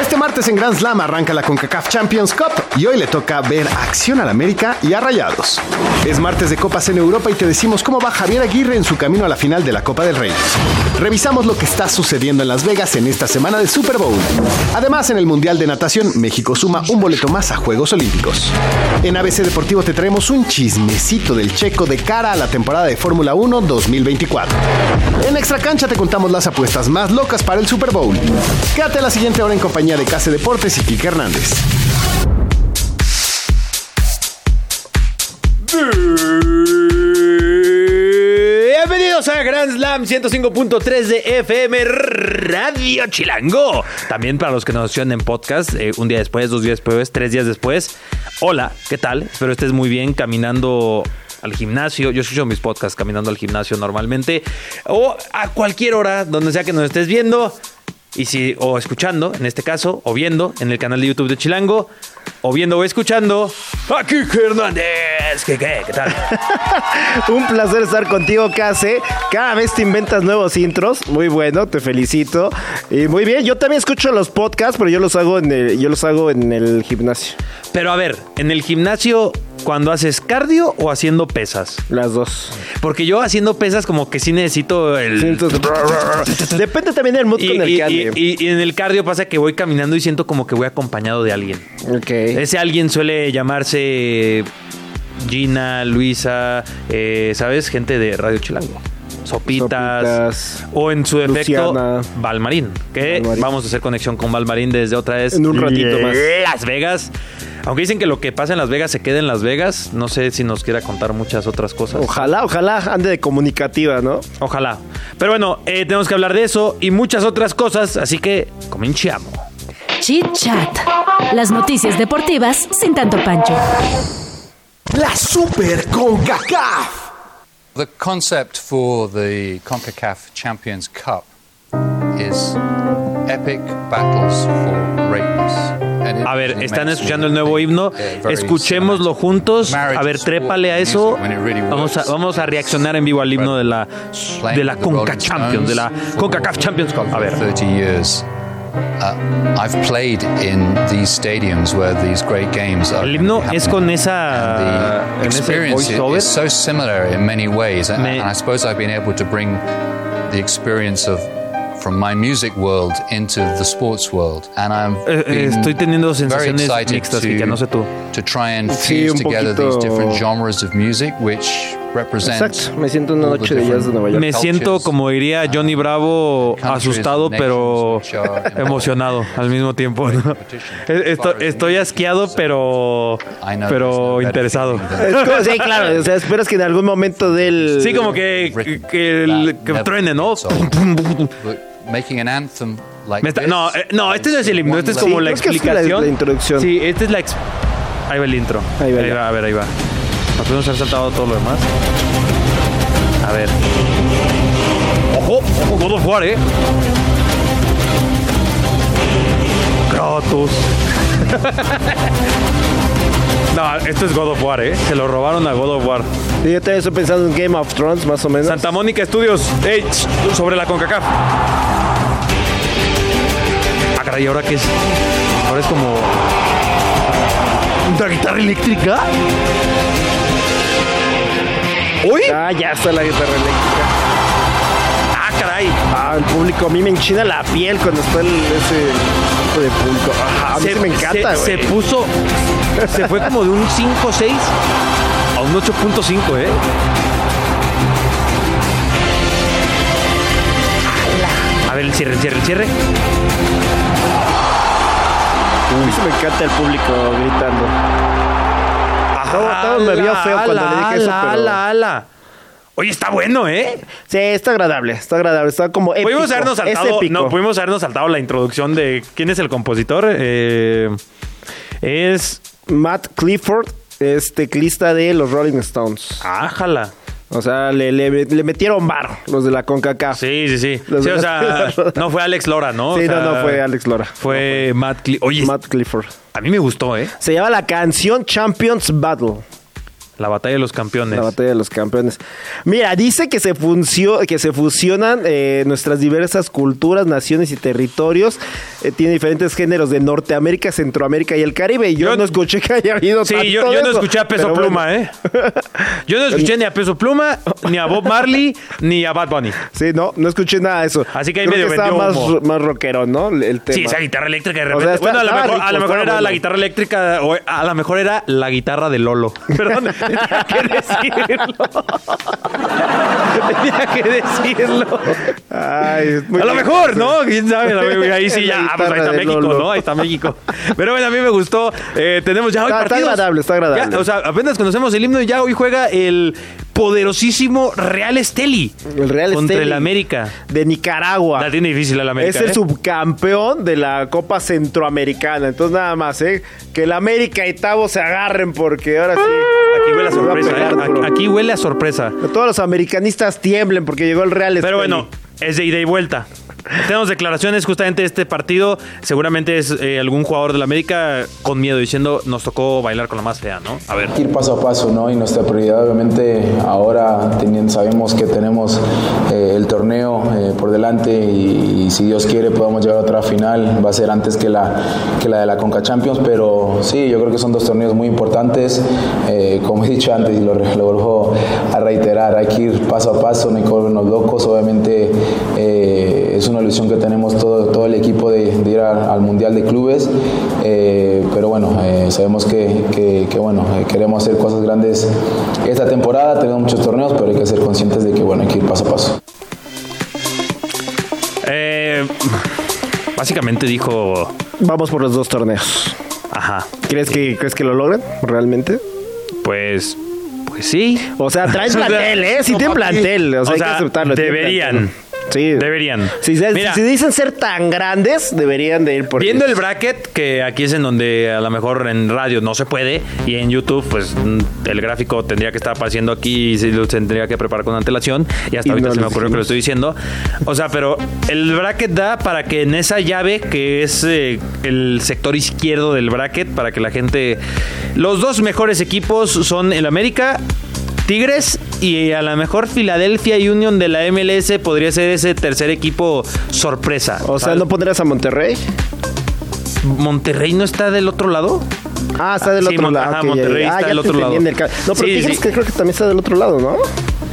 Este martes en Grand Slam arranca la CONCACAF Champions Cup y hoy le toca ver acción al América y a Rayados. Es martes de Copas en Europa y te decimos cómo va Javier Aguirre en su camino a la final de la Copa del Rey. Revisamos lo que está sucediendo en Las Vegas en esta semana de Super Bowl. Además, en el Mundial de Natación, México suma un boleto más a Juegos Olímpicos. En ABC Deportivo te traemos un chismecito del checo de cara a la temporada de Fórmula 1 2024. En Extra Cancha te contamos las apuestas más locas para el Super Bowl. Quédate la siguiente hora en compañía de Case Deportes y Kike Hernández. Bienvenidos a Grand Slam 105.3 de FM Radio Chilango. También para los que nos escuchan en podcast, eh, un día después, dos días después, tres días después. Hola, ¿qué tal? Espero estés muy bien caminando al gimnasio. Yo escucho mis podcasts caminando al gimnasio normalmente. O a cualquier hora, donde sea que nos estés viendo. Y si, o escuchando, en este caso, o viendo en el canal de YouTube de Chilango, o viendo o escuchando, aquí Hernández. ¿Qué, qué, qué tal? Un placer estar contigo, Case. Cada vez te inventas nuevos intros. Muy bueno, te felicito. Y muy bien, yo también escucho los podcasts, pero yo los hago en el, yo los hago en el gimnasio. Pero a ver, en el gimnasio, cuando haces cardio o haciendo pesas? Las dos. Porque yo haciendo pesas como que sí necesito el... Sí, entonces, Depende también del mood Y, con el y- que ande. y- y en el cardio pasa que voy caminando y siento como que voy acompañado de alguien. Ok. Ese alguien suele llamarse Gina, Luisa, eh, ¿sabes? Gente de Radio Chilango. Sopitas. Sopitas, o en su defecto, Luciana. Valmarín. Que vamos a hacer conexión con Valmarín desde otra vez. En un ratito más. Las Vegas. Aunque dicen que lo que pasa en Las Vegas se queda en Las Vegas, no sé si nos quiera contar muchas otras cosas. Ojalá, ojalá ande de comunicativa, ¿no? Ojalá. Pero bueno, eh, tenemos que hablar de eso y muchas otras cosas, así que comenciamo. Chit Chat. Las noticias deportivas sin tanto pancho. La Super CONCACAF. The concept for the CONCACAF Champions Cup is epic battles for greatness. A ver, están escuchando el nuevo himno. Escuchémoslo juntos. A ver, trépale a eso. Vamos a, vamos a reaccionar en vivo al himno de la, de la Conca Champions, de la CONCACAF Champions Cup. A ver. 30 years. Uh, I've played in these stadiums where these great games are El himno es con esa- en ese voiceover. so similar in many ways, and I suppose I've been able to bring the experience of from my music world into the sports world, and I'm Eh, eh, estoy teniendo very sensaciones excited mixtas, to, Kike, no sé tú. to try and fuse un together poquito- these different genres of music, which represent. Exacto. Me siento una noche de jazz de Nueva York. Me siento, como diría Johnny Bravo, asustado, pero emocionado al mismo tiempo. ¿no? Esto- Estoy asqueado, pero, pero interesado. Es como- sí, claro. O sea, esperas que en algún momento del. Sí, como que, que, el- que truene, ¿no? Making an anthem like Me está- no, eh, no, este no es el himno, este es Sí, como la que es la- explicación. la introducción. Sí, este es la. Ahí va el intro. Ahí va, ya. a ver, ahí va. Nos podemos haber saltado todo lo demás. A ver. Ojo, ojo, God of War, eh. Kratos. no, esto es God of War, eh. Se lo robaron a God of War. Sí, yo también estoy pensando en Game of Thrones, más o menos. Santa Mónica Studios. Ey, ch, sobre la CONCACAF. Ah, caray, ¿ahora qué es? Ahora es como... ¿Una guitarra eléctrica? ¿Uy? Ah, ya está la guitarra eléctrica. Ah, caray. Ah, el público. A mí me enchina la piel cuando está el, ese tipo de público. Ajá, a mí sí me encanta, se, se puso... Se fue como de un 5.6 a un 8.5, ¿eh? A ver, el cierre, el cierre, el cierre. Mí sí me encanta el público gritando. Todo- todo me vio feo cuando le dije eso, ala, pero- ala, ala. Oye, está bueno, ¿eh? Sí, está agradable, está agradable, está como épico. Pudimos habernos saltado, no, pudimos habernos saltado la introducción de quién es el compositor. Eh, es Matt Clifford es teclista de los Rolling Stones. Ájala. O sea, le, le- le metieron bar los de la CONCACAF. Sí, sí, sí. Los Sí, o sea, no fue Alex Lora, ¿no? O Sí, sea, no, no fue Alex Lora. Fue Matt Cli- Oye, Matt Clifford. a mí me gustó, ¿eh? Se llama la canción Champions Battle. La batalla de los campeones. La batalla de los campeones. Mira, dice que se, funcio- que se fusionan eh, nuestras diversas culturas, naciones y territorios. Eh, tiene diferentes géneros de Norteamérica, Centroamérica y el Caribe. Y yo, Yo- no escuché que haya habido Sí, tanto yo, yo no eso, escuché a Peso pero bueno. Pluma, ¿eh? Yo no escuché ni a Peso Pluma, ni a Bob Marley, ni a Bad Bunny. Sí, no, no escuché nada de eso. Así que ahí Creo medio que estaba más, humo. más rockero, ¿no? El tema. Sí, esa guitarra eléctrica de O repente. sea, está- bueno, a lo mejor, rico, a lo mejor era bueno. la guitarra eléctrica, o a lo mejor era la guitarra de Lolo. Perdón, tenía que decirlo. tenía que decirlo. Ay, A lo mejor, ¿no? ¿Quién sabe? Ahí sí ya, pues ahí está México, Lolo. ¿no? Ahí está México. Pero bueno, a mí me gustó. Eh, tenemos ya hoy Está- está partidos. agradable, está agradable. Ya, o sea, apenas conocemos el himno y ya hoy juega el poderosísimo Real Esteli. El Real Contra el América. De Nicaragua. La tiene difícil el América. es el ¿eh? subcampeón de la Copa Centroamericana. Entonces, nada más, ¿eh? Que el América y Tavo se agarren porque ahora sí. Aquí huele a a sorpresa, pegar ¿eh? Aquí- huele a sorpresa. Todos los americanistas tiemblen porque llegó el Real Pero Estelí. bueno, es de ida y vuelta. Tenemos declaraciones justamente de este partido. Seguramente es eh, algún jugador de la América con miedo diciendo nos tocó bailar con la más fea, ¿no? A ver. ir paso a paso, ¿no? Y nuestra prioridad, obviamente, ahora teniendo, sabemos que tenemos eh, el torneo eh, por delante y, si Dios quiere podamos llegar a otra final, va a ser antes que la, que la de la Conca Champions, pero sí, yo creo que son dos torneos muy importantes, como he dicho antes y lo, vuelvo a reiterar, hay que ir paso a paso, no hay que volvernos locos, obviamente es una ilusión que tenemos todo, todo el equipo de, de ir a- al Mundial de Clubes, eh, pero bueno, eh, sabemos que, que- que, bueno, eh, queremos hacer cosas grandes esta temporada, tenemos muchos torneos, pero hay que ser conscientes de que bueno, hay que ir paso a paso. Eh, básicamente dijo. Vamos por los dos torneos. Ajá. ¿Crees que, ¿Crees que lo logran realmente? Pues. Pues sí. O sea, traen plantel, ¿eh? Sí no, tienen plantel. O sea, O hay que aceptarlo. tienen deberían. Sí. Deberían. Si, se- Mira. si dicen ser tan grandes, deberían de ir por Viendo el bracket, que aquí es en donde a lo mejor en radio no se puede, y en YouTube, pues mm, el gráfico tendría que estar apareciendo aquí y se lo tendría que preparar con antelación. Y hasta Y ahorita no se me ocurrió que lo estoy diciendo. O sea, pero el bracket da para que en esa llave, que es eh, el sector izquierdo del bracket, para que la gente. Los dos mejores equipos son el América. Tigres y a lo mejor Philadelphia Union de la MLS podría ser ese tercer equipo sorpresa. O sea. ¿no pondrías a Monterrey? ¿Monterrey no está del otro lado? Ah, está del Sí, otro lado. ajá, ok, ya, Monterrey ya. está Ah, ya del otro lado. en el ca- No, pero Sí, Tigres sí. que creo que también está del otro lado, ¿no?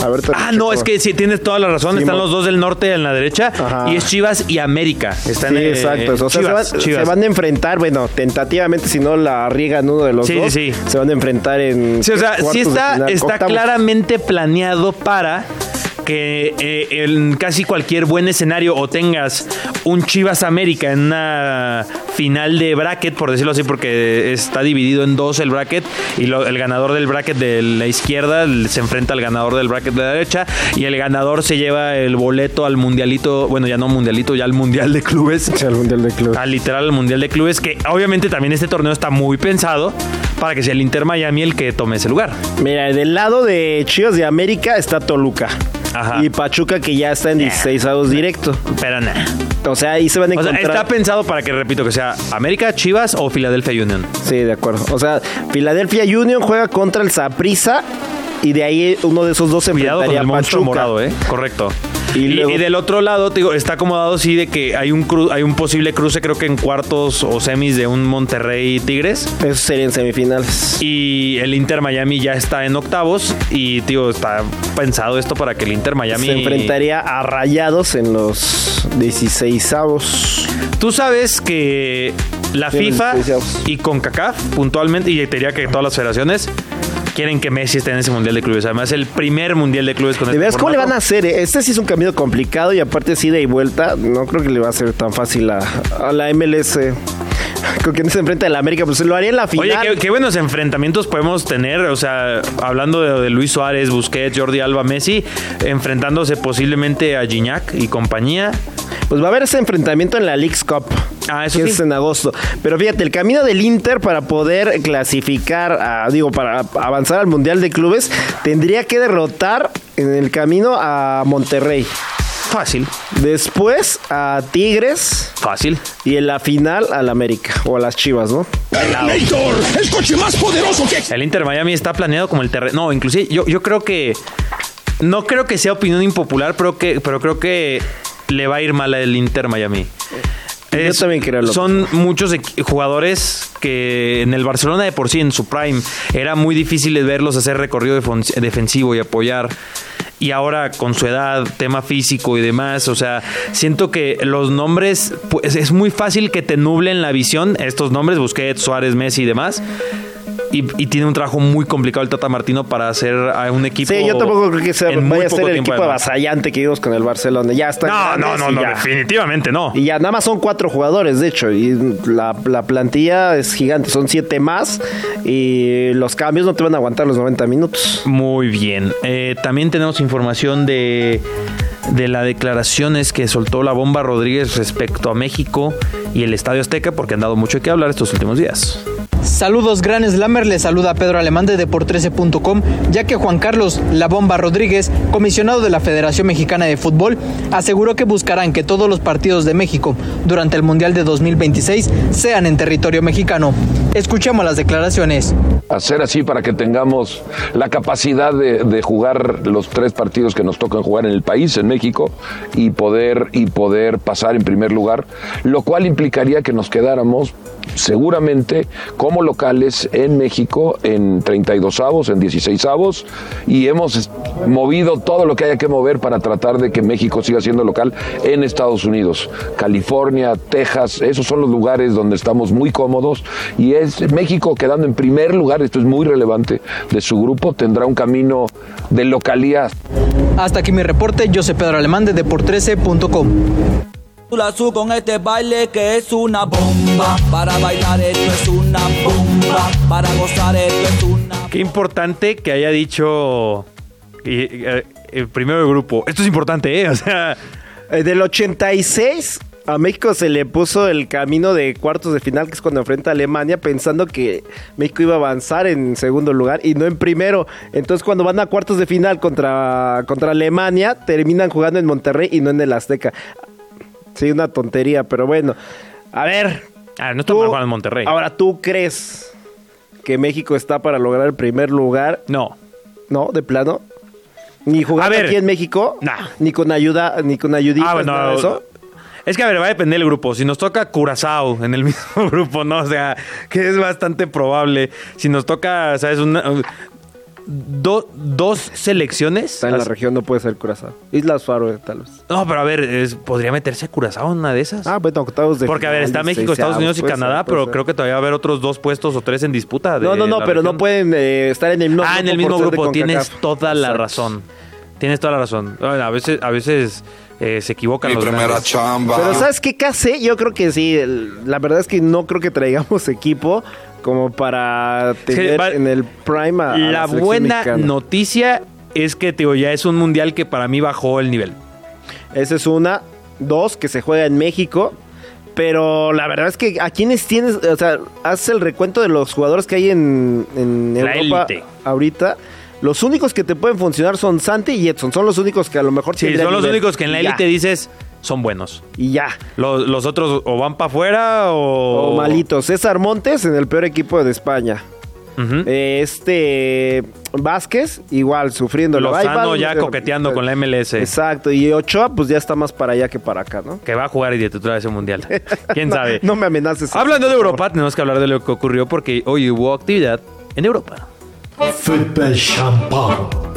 A ver, Ah, no, es que sí, tienes toda la razón. Sí, Están los dos del norte en la derecha. Ajá. Y es Chivas y América. Están Sí, eh, exacto. O sea, se, Chivas, van, Chivas. se van a enfrentar, bueno, tentativamente, si no la riegan uno de los Sí, dos, sí, sí. se van a enfrentar en. Sí, o sea, sí está, claramente planeado para que eh, en casi cualquier buen escenario o tengas un Chivas América en una final de bracket, por decirlo así, porque está dividido en dos el bracket y lo- el ganador del bracket de la izquierda se enfrenta al ganador del bracket de la derecha y el ganador se lleva el boleto al mundialito, bueno, ya no mundialito, ya al mundial de clubes. Sí, al Mundial de Club. Al literal al Mundial de Clubes, que obviamente también este torneo está muy pensado para que sea el Inter Miami el que tome ese lugar. Mira, del lado de Chivas de América está Toluca. Ajá. Y Pachuca que ya está en 16 avos directo. Pero nada. O sea, ahí se van a O sea, encontrar. está pensado para que, repito, que sea América, Chivas o Philadelphia Union. Sí, de acuerdo. O sea, Philadelphia Union juega contra el Saprissa y de ahí uno de esos dos se Cuidado con enfrentaría el a monstruo Pachuca. morado, ¿eh? Correcto. Y Y, luego- y del otro lado, te digo, está acomodado sí de que hay un cru- hay un posible cruce, creo que en cuartos o semis de un Monterrey Tigres. Eso sería en semifinales. Y el Inter Miami ya está en octavos. Y, tío, está pensado esto para que el Inter Miami. Se enfrentaría a Rayados en los 16 avos. Tú sabes que la Sí, FIFA y CONCACAF puntualmente, y te diría que todas las federaciones, quieren que Messi esté en ese Mundial de Clubes. Además, el primer Mundial de Clubes con De este veras, ¿cómo le van a hacer? eh? Este sí es un camino complicado y aparte es ida y vuelta. No creo que le va a ser tan fácil a, a la MLS. Con quien se enfrenta a la América, pues lo haría en la final. Oye, qué, qué buenos enfrentamientos podemos tener. O sea, hablando de, de Luis Suárez, Busquets, Jordi Alba, Messi, enfrentándose posiblemente a Gignac y compañía. Pues va a haber ese enfrentamiento en la League's Cup. Ah, eso que sí. es en agosto. Pero fíjate, el camino del Inter para poder clasificar, a- digo, para avanzar al Mundial de Clubes, tendría que derrotar en el camino a Monterrey. Fácil, Después a Tigres fácil. y en la final al América o a las Chivas, ¿no? el coche más poderoso que El Inter Miami está planeado como el terreno. No, inclusive yo, yo creo que. No creo que sea opinión impopular, pero, que, pero creo que le va a ir mal al Inter Miami. Yo también creo lo Son muchos jugadores que en el Barcelona de por sí, en su prime, era muy difícil verlos hacer recorrido defensivo y apoyar. Y ahora con su edad, tema físico y demás, o sea, siento que los nombres, pues es muy fácil que te nublen la visión, estos nombres, Busquets, Suárez, Messi y demás. Y, y tiene un trabajo muy complicado el Tata Martino para hacer a un equipo. Sí, yo tampoco creo que sea, vaya a ser el equipo avasallante que vimos con el Barcelona. Ya está. No, no, no, no, definitivamente no. Y ya nada más son cuatro jugadores, de hecho, y la, la plantilla es gigante, son siete más y los cambios no te van a aguantar los 90 minutos. Muy bien. Eh, también tenemos información de, de las declaraciones que soltó la bomba Rodríguez respecto a México y el Estadio Azteca, porque han dado mucho que hablar estos últimos días. Saludos Gran Slammer, le saluda Pedro Alemán de Depor13.com, ya que Juan Carlos La Bomba Rodríguez, comisionado de la Federación Mexicana de Fútbol, aseguró que buscarán que todos los partidos de México durante el Mundial de 2026 sean en territorio mexicano. Escuchemos las declaraciones. hacer así para que tengamos la capacidad de, de jugar los tres partidos que nos tocan jugar en el país, en México, y poder, y poder pasar en primer lugar, lo cual implicaría que nos quedáramos seguramente como locales en México en 32 avos, en 16 avos, y hemos movido todo lo que haya que mover para tratar de que México siga siendo local en Estados Unidos. California, Texas, esos son los lugares donde estamos muy cómodos y es México quedando en primer lugar, esto es muy relevante, de su grupo, tendrá un camino de localía Hasta aquí mi reporte, yo soy Pedro Alemán de Depor13.com. Su con este baile que es una bomba. Para bailar esto es una bomba. Para gozar esto es una Qué importante que haya dicho y, eh, el primero del grupo. Esto es importante, ¿eh? O sea, Eh, del 86 a México se le puso el camino de cuartos de final, que es cuando enfrenta a Alemania, pensando que México iba a avanzar en segundo lugar y no en primero. Entonces cuando van a cuartos de final contra, contra Alemania, terminan jugando en Monterrey y no en el Azteca. Sí, una tontería, pero bueno. A ver. ah, no estamos jugando en Monterrey. Ahora, ¿tú crees que México está para lograr el primer lugar? No. No, de plano. Ni jugar A ver. aquí en México, Nah. ni con ayuda, ni con ayuditas, Ah, bueno, nada de eso. Es que, a ver, va a depender del grupo. Si nos toca Curazao en el mismo grupo, ¿no? O sea, que es bastante probable. Si nos toca, ¿sabes? Una, do- dos selecciones. Está en la región, no puede ser Curazao. Islas Faroe, tal vez. No, pero a ver, es- ¿podría meterse Curazao en una de esas? Ah, bueno, octavos de Porque, a ver, final, está México, Estados Unidos y puede Canadá, puede pero ser. creo que todavía va a haber otros dos puestos o tres en disputa. de No, no, no, la pero no pueden eh, estar en el mismo Ah, en el grupo mismo por ser de grupo. Tienes CONCACAF. toda la Exacto. razón. Tienes toda la razón. Bueno, a veces, a veces eh, se equivocan los grandes. chamba. Pero ¿sabes qué, Case? Yo creo que sí. el- la verdad es que no creo que traigamos equipo como para tener va- en el prime a, a La buena mexicana. noticia es que, tío, ya es un mundial que para mí bajó el nivel. Esa es una. Dos, que se juega en México. Pero la verdad es que a quienes tienes, o sea, haz el recuento de los jugadores que hay en, en La Europa élite. ahorita. Los únicos que te pueden funcionar son Santi y Edson. Son los únicos que a lo mejor Sí, son los nivel. únicos que en la élite dices son buenos. Y ya. Los, los otros o van para afuera o... O malitos. César Montes en el peor equipo de España. Eh, Este Vázquez, igual sufriendo Lozano ya eh, coqueteando con la MLS. Exacto. Y Ochoa, pues ya está más para allá que para acá, ¿no? Que va a jugar y de titular ese mundial. ¿Quién sabe? No me amenaces. Hablando de. Europa, tenemos que hablar de lo que ocurrió porque hoy hubo actividad en Europa. Fútbol champán.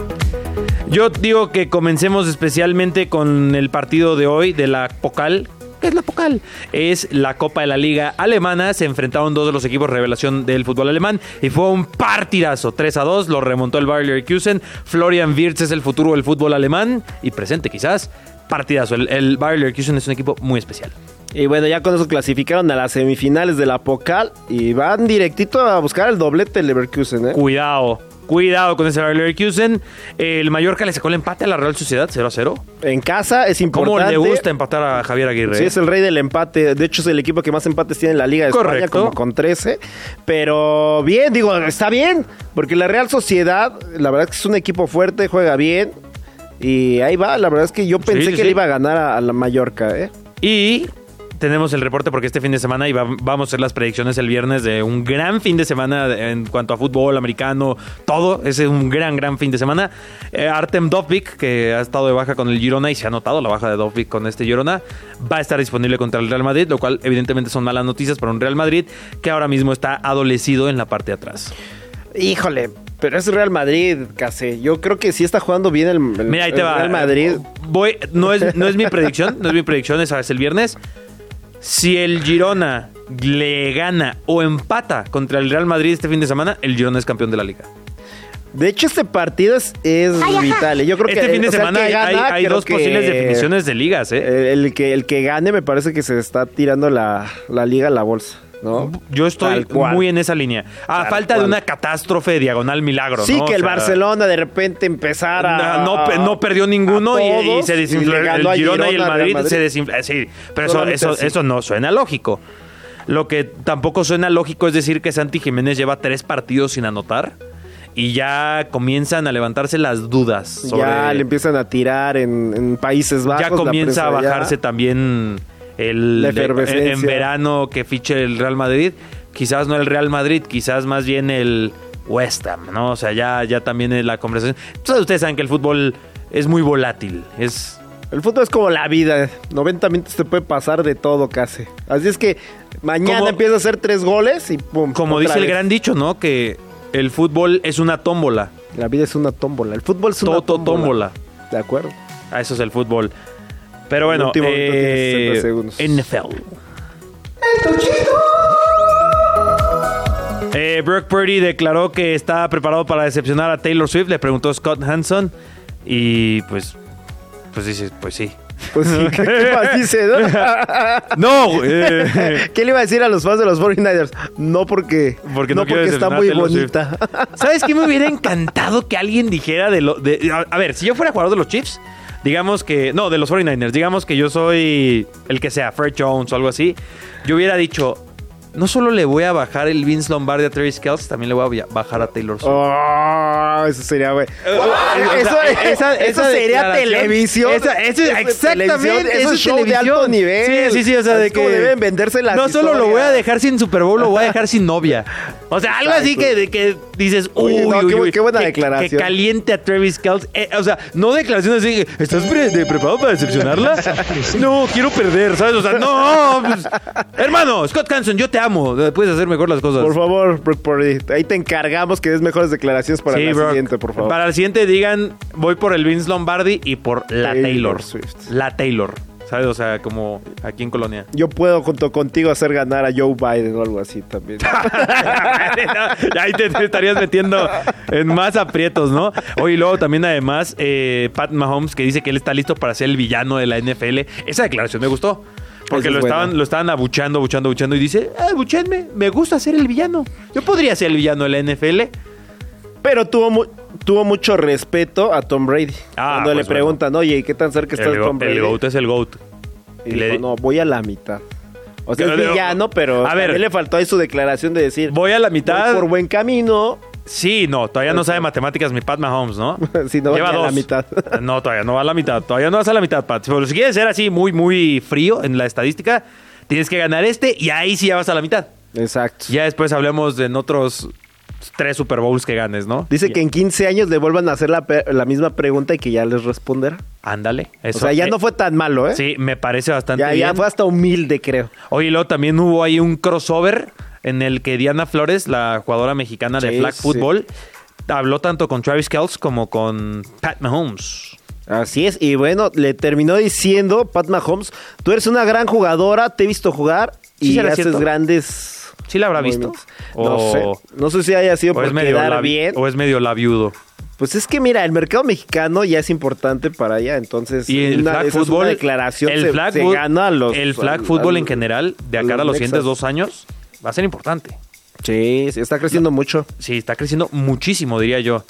Yo digo que comencemos especialmente con el partido de hoy de la Pocal. ¿Qué es la Pocal? Es la Copa de la Liga Alemana. Se enfrentaron dos de los equipos revelación del fútbol alemán y fue un partidazo. 3 a 2, lo remontó el Bayer Leverkusen. Florian Wirtz es el futuro del fútbol alemán y presente quizás. Partidazo. El, el Bayer Leverkusen es un equipo muy especial. Y bueno, ya con eso clasificaron a las semifinales de la Pocal y van directito a buscar el doblete Leverkusen, ¿eh? Cuidado. Cuidado con ese Bayer Leverkusen. El Mallorca le sacó el empate a la Real Sociedad 0 a 0. En casa es ¿Cómo importante. le gusta empatar a Javier Aguirre? Sí, eh? es el rey del empate. De hecho, es el equipo que más empates tiene en la Liga de España, Correcto. como con 13. Pero bien, digo, está bien. Porque la Real Sociedad, la verdad es que es un equipo fuerte, juega bien. Y ahí va, la verdad es que yo pensé sí, que sí. le iba a ganar a, a la Mallorca, ¿eh? Y tenemos el reporte porque este fin de semana y va- vamos a hacer las predicciones el viernes de un gran fin de semana en cuanto a fútbol americano, todo. Es un gran, gran fin de semana. Eh, Artem Dovvik, que ha estado de baja con el Girona y se ha notado la baja de Dovvik con este Girona, va a estar disponible contra el Real Madrid, lo cual evidentemente son malas noticias para un Real Madrid que ahora mismo está adolecido en la parte de atrás. Híjole, pero es Real Madrid, casi. Yo creo que sí está jugando bien el, el- Mira, ahí te el va. Real Madrid. Voy, no, es, no es mi predicción, no es mi predicción, esa es el viernes. Si el Girona le gana o empata contra el Real Madrid este fin de semana, el Girona es campeón de la liga. De hecho, este partido es, es vital. ¿eh? Yo creo este que fin de sea, semana hay, gana, hay- hay creo dos que- posibles definiciones de ligas, ¿eh? El, el que, el que gane me parece que se está tirando la, la liga a la bolsa, ¿no? Yo estoy muy en esa línea. A Tal falta de una catástrofe diagonal milagro, Sí, ¿no? que O el sea, Barcelona de repente empezara No, no, no perdió ninguno y, se desinfló. el Girona y el Madrid, se desinfló. Sí, pero eso, Solamente eso, eso no suena lógico. Lo que tampoco suena lógico es decir que Santi Jiménez lleva tres partidos sin anotar y ya comienzan a levantarse las dudas. Sobre, Ya le empiezan a tirar en, en Países Bajos. ya comienza a bajarse también el en verano que fiche el Real Madrid. Quizás no el Real Madrid, quizás más bien el West Ham, ¿no? O sea, ya, ya también es la conversación. Entonces, ustedes saben que el fútbol es muy volátil. Es El fútbol es como la vida. 90 minutos te puede pasar de todo casi. Así es que mañana Como- empieza a hacer tres goles y pum. como dice el gran dicho, ¿no? Que el fútbol es una tómbola. La vida es una tómbola. El fútbol es una Toto tómbola. tómbola. De acuerdo. Ah, eso es el fútbol. Pero El bueno, último minuto eh, tiene 60 segundos. NFL. Eh, Brock Purdy declaró que está preparado para decepcionar a Taylor Swift. Le preguntó Scott Hanson. Y pues, pues dice, pues sí. Pues sí, ¿qué, qué más dice, no? No, eh, ¿Qué le iba a decir a los fans de los 49ers? No porque, Porque no no porque está muy bonita. ¿Sabes qué me hubiera encantado que alguien dijera de lo. De, a, a ver, si yo fuera jugador de los Chiefs, digamos que. No, de los 49ers, digamos que yo soy el que sea, Fred Jones o algo así. Yo hubiera dicho. No solo le voy a bajar el Vince Lombardi a Travis Kelce, también le voy a bajar a Taylor Swift. Oh, eso sería, güey. Eso, esa- eso esa sería declaración- televisión. esa- eso- Eso es exactamente, televisión, eso es show de televisión. alto nivel. Sí, sí, sí, o sea, de que deben venderse las No solo lo voy a dejar sin Super Bowl, lo voy a dejar sin novia. O sea, algo así que, de que dices, uy, Oye, no, uy, qué bu- uy, qué buena que- declaración. Que caliente a Travis Kelce. Eh, o sea, no declaraciones así, ¿estás pre- de- preparado para decepcionarla? no, quiero perder, ¿sabes? O sea, no, pues, hermano, Scott Hanson, yo te amo. Puedes hacer mejor las cosas. Por favor, Brock Purdy, ahí te encargamos que des mejores declaraciones para Sí, Brock. siguiente, por favor. Para el siguiente digan, voy por el Vince Lombardi y por la Taylor Taylor. Swift. La Taylor. ¿Sabes? O sea, como aquí en Colonia. Yo puedo junto contigo hacer ganar a Joe Biden o algo así también. Ahí te, te estarías metiendo en más aprietos, ¿no? Oye, y luego también además eh, Pat Mahomes que dice que él está listo para ser el villano de la NFL. Esa declaración me gustó. Porque lo estaban, lo estaban abuchando, abuchando, abuchando y dice, ah, abuchenme, me gusta ser el villano. Yo podría ser el villano de la NFL. Pero tuvo, mu- tuvo mucho respeto a Tom Brady. Ah, Cuando le pues preguntan, oye, ¿y qué tan cerca estás El, go- Brady? el GOAT es el GOAT. Y Y le- dijo, no, voy a la mitad. O sea, es villano, pero A ver. le faltó ahí su declaración de decir, Voy a la mitad. voy por buen camino. Sí, no, todavía no sabe matemáticas mi Pat Mahomes, ¿no? Si no, Lleva ni a la dos. mitad. No, todavía no va a la mitad. Todavía no vas a la mitad, Pat. Pero si quieres ser así muy, muy frío en la estadística, tienes que ganar este y ahí sí ya vas a la mitad. Exacto. Ya después hablemos de en otros tres Super Bowls que ganes, ¿no? Dice que en 15 años le vuelvan a hacer la, misma pregunta y que ya les responderá. Ándale. O Eso, sea, ya eh, no fue tan malo, ¿eh? Sí, me parece bastante ya, bien. ya fue hasta humilde, creo. Oye, luego también hubo ahí un crossover en el que Diana Flores, la jugadora mexicana de Sí, flag sí. football, habló tanto con Travis Kelce como con Pat Mahomes. Así es, y bueno, le terminó diciendo Pat Mahomes, tú eres una gran jugadora, te he visto jugar ¿Sí y haces cierto? grandes... ¿Sí la habrá visto? movimientos". No O- sé, no sé si haya sido por quedar labi- bien. o es medio labiudo. Pues es que mira, el mercado mexicano ya es importante para allá, entonces Y el una, flag fútbol, declaración el se, flag se gana a los... el flag fútbol en general, de acá a los los siguientes dos años, va a ser importante. Sí, sí, está creciendo mucho. Sí, está creciendo muchísimo, diría yo.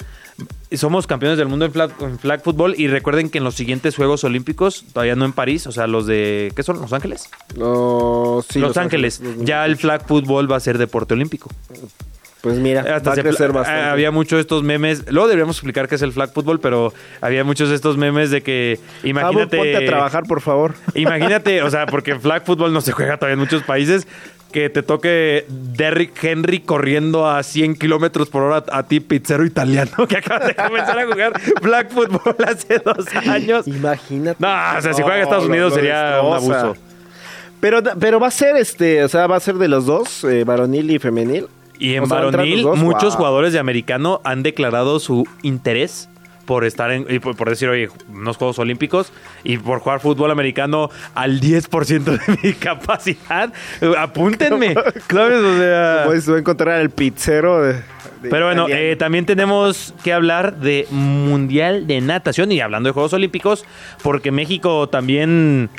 Somos campeones del mundo en flag, en flag football y recuerden que en los siguientes Juegos Olímpicos, todavía no en París, o sea, los de... ¿Qué son? ¿Los Ángeles? No, sí, Los, Ángeles. Ya el flag football va a ser deporte olímpico. Pues mira, Hasta va a se crecer pla- bastante. Había muchos de estos memes. Luego deberíamos explicar qué es el flag football, pero había muchos de estos memes de que imagínate. Abu, ponte a trabajar, por favor. Imagínate, o sea, porque flag football no se juega todavía en muchos países. Que te toque Derrick Henry corriendo a 100 kilómetros por hora a ti, pizzero italiano, que acabas de comenzar a jugar flag football hace dos años. Imagínate. No, o sea, si juega en Estados Unidos sería un abuso. Pero, pero va a ser este, o sea, va a ser de los dos, eh, varonil y femenil. Y en O sea, ¿va a entrar varonil, dos? muchos Wow. jugadores de americano han declarado su interés por estar en, y por, por decir, oye, unos Juegos Olímpicos y por jugar fútbol americano al 10% de mi capacidad. Apúntenme, ¿sabes? O sea... Pues va a encontrar el pizzero de, de Pero bueno, eh, también tenemos que hablar de Mundial de Natación y hablando de Juegos Olímpicos, porque México también,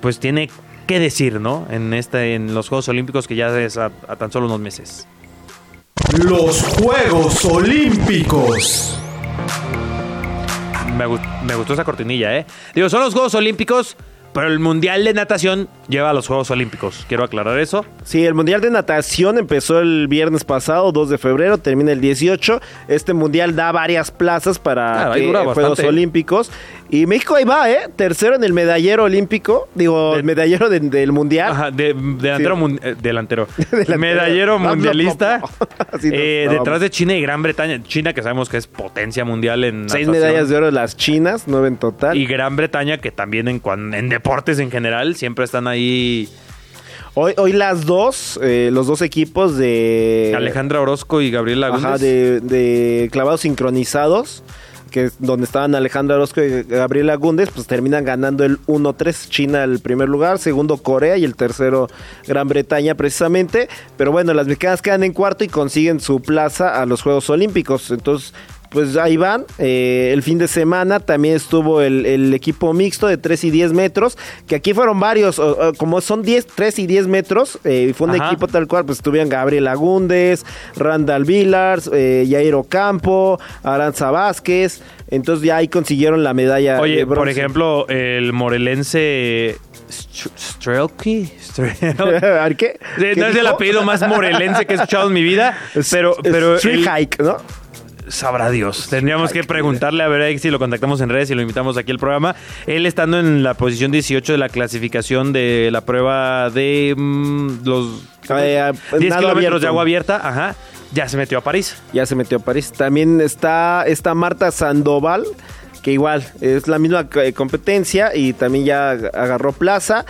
pues tiene que decir, ¿no? En, este, en los Juegos Olímpicos que ya es a- a tan solo unos meses. Los Juegos Olímpicos. Me, gu- me gustó esa cortinilla, ¿eh? Digo, son los Juegos Olímpicos, pero el Mundial de Natación lleva a los Juegos Olímpicos. Quiero aclarar eso. Sí, el Mundial de Natación empezó el viernes pasado, 2 de febrero, termina el 18. Este Mundial da varias plazas para Claro, que- Juegos. Olímpicos. Y México ahí va, ¿eh? Tercero en el medallero olímpico. Digo, el medallero de- del Mundial. Ajá, de- delantero, Sí. mun- eh, delantero. Delantero. Medallero mundialista. Así nos eh, estábamos. detrás de China y Gran Bretaña. China, que sabemos que es potencia mundial en Seis natación. medallas de oro las chinas, nueve en total. Y Gran Bretaña, que también en, cuan- en deportes en general, siempre están ahí. Hoy, hoy las dos, eh, los dos equipos de... Alejandra Orozco y Gabriela Ajá, de clavados sincronizados, que donde estaban Alejandra Orozco y Gabriela Gúndez, pues terminan ganando el 1-3. China el primer lugar, segundo Corea y el tercero Gran Bretaña precisamente. Pero bueno, las mexicanas quedan en cuarto y consiguen su plaza a los Juegos Olímpicos. Entonces... Pues ahí van, Eh, el fin de semana también estuvo el, el equipo mixto de 3 y 10 metros, que aquí fueron varios, o- o como son 10, 3 y 10 metros, eh, fue un Ajá. equipo tal cual, pues estuvieron Gabriela Gúndez, Randall Villars, eh, Yairo Campo, Aranza Vázquez, entonces ya ahí consiguieron la medalla. de Oye, por ejemplo, el morelense. Str- Strelky. Strel- ¿Al qué? Eh, ¿Qué No es el apellido más morelense que he escuchado en mi vida, pero, pero Hike, ¿no? Sabrá Dios. Tendríamos que preguntarle a ver ahí si lo contactamos en redes y lo invitamos aquí al programa. Él estando en la posición 18 de la clasificación de la prueba de mm, los Eh, 10 nado kilómetros abierto. de agua abierta, ajá, ya se metió a París. Ya se metió a París. También está, está Marta Sandoval, que igual es la misma eh, competencia y también ya ag- agarró plaza.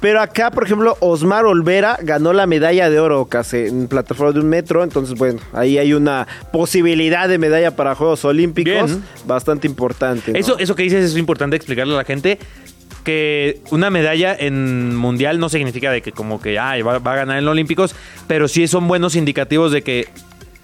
Pero acá, por ejemplo, Osmar Olvera ganó la medalla de oro casi en plataforma de un metro. Entonces, bueno, ahí hay una posibilidad de medalla para Juegos Olímpicos Bien. bastante importante. ¿no? Eso, eso que dices es importante explicarle a la gente que una medalla en mundial no significa de que como que ay, va, va a ganar en los olímpicos, pero sí son buenos indicativos de que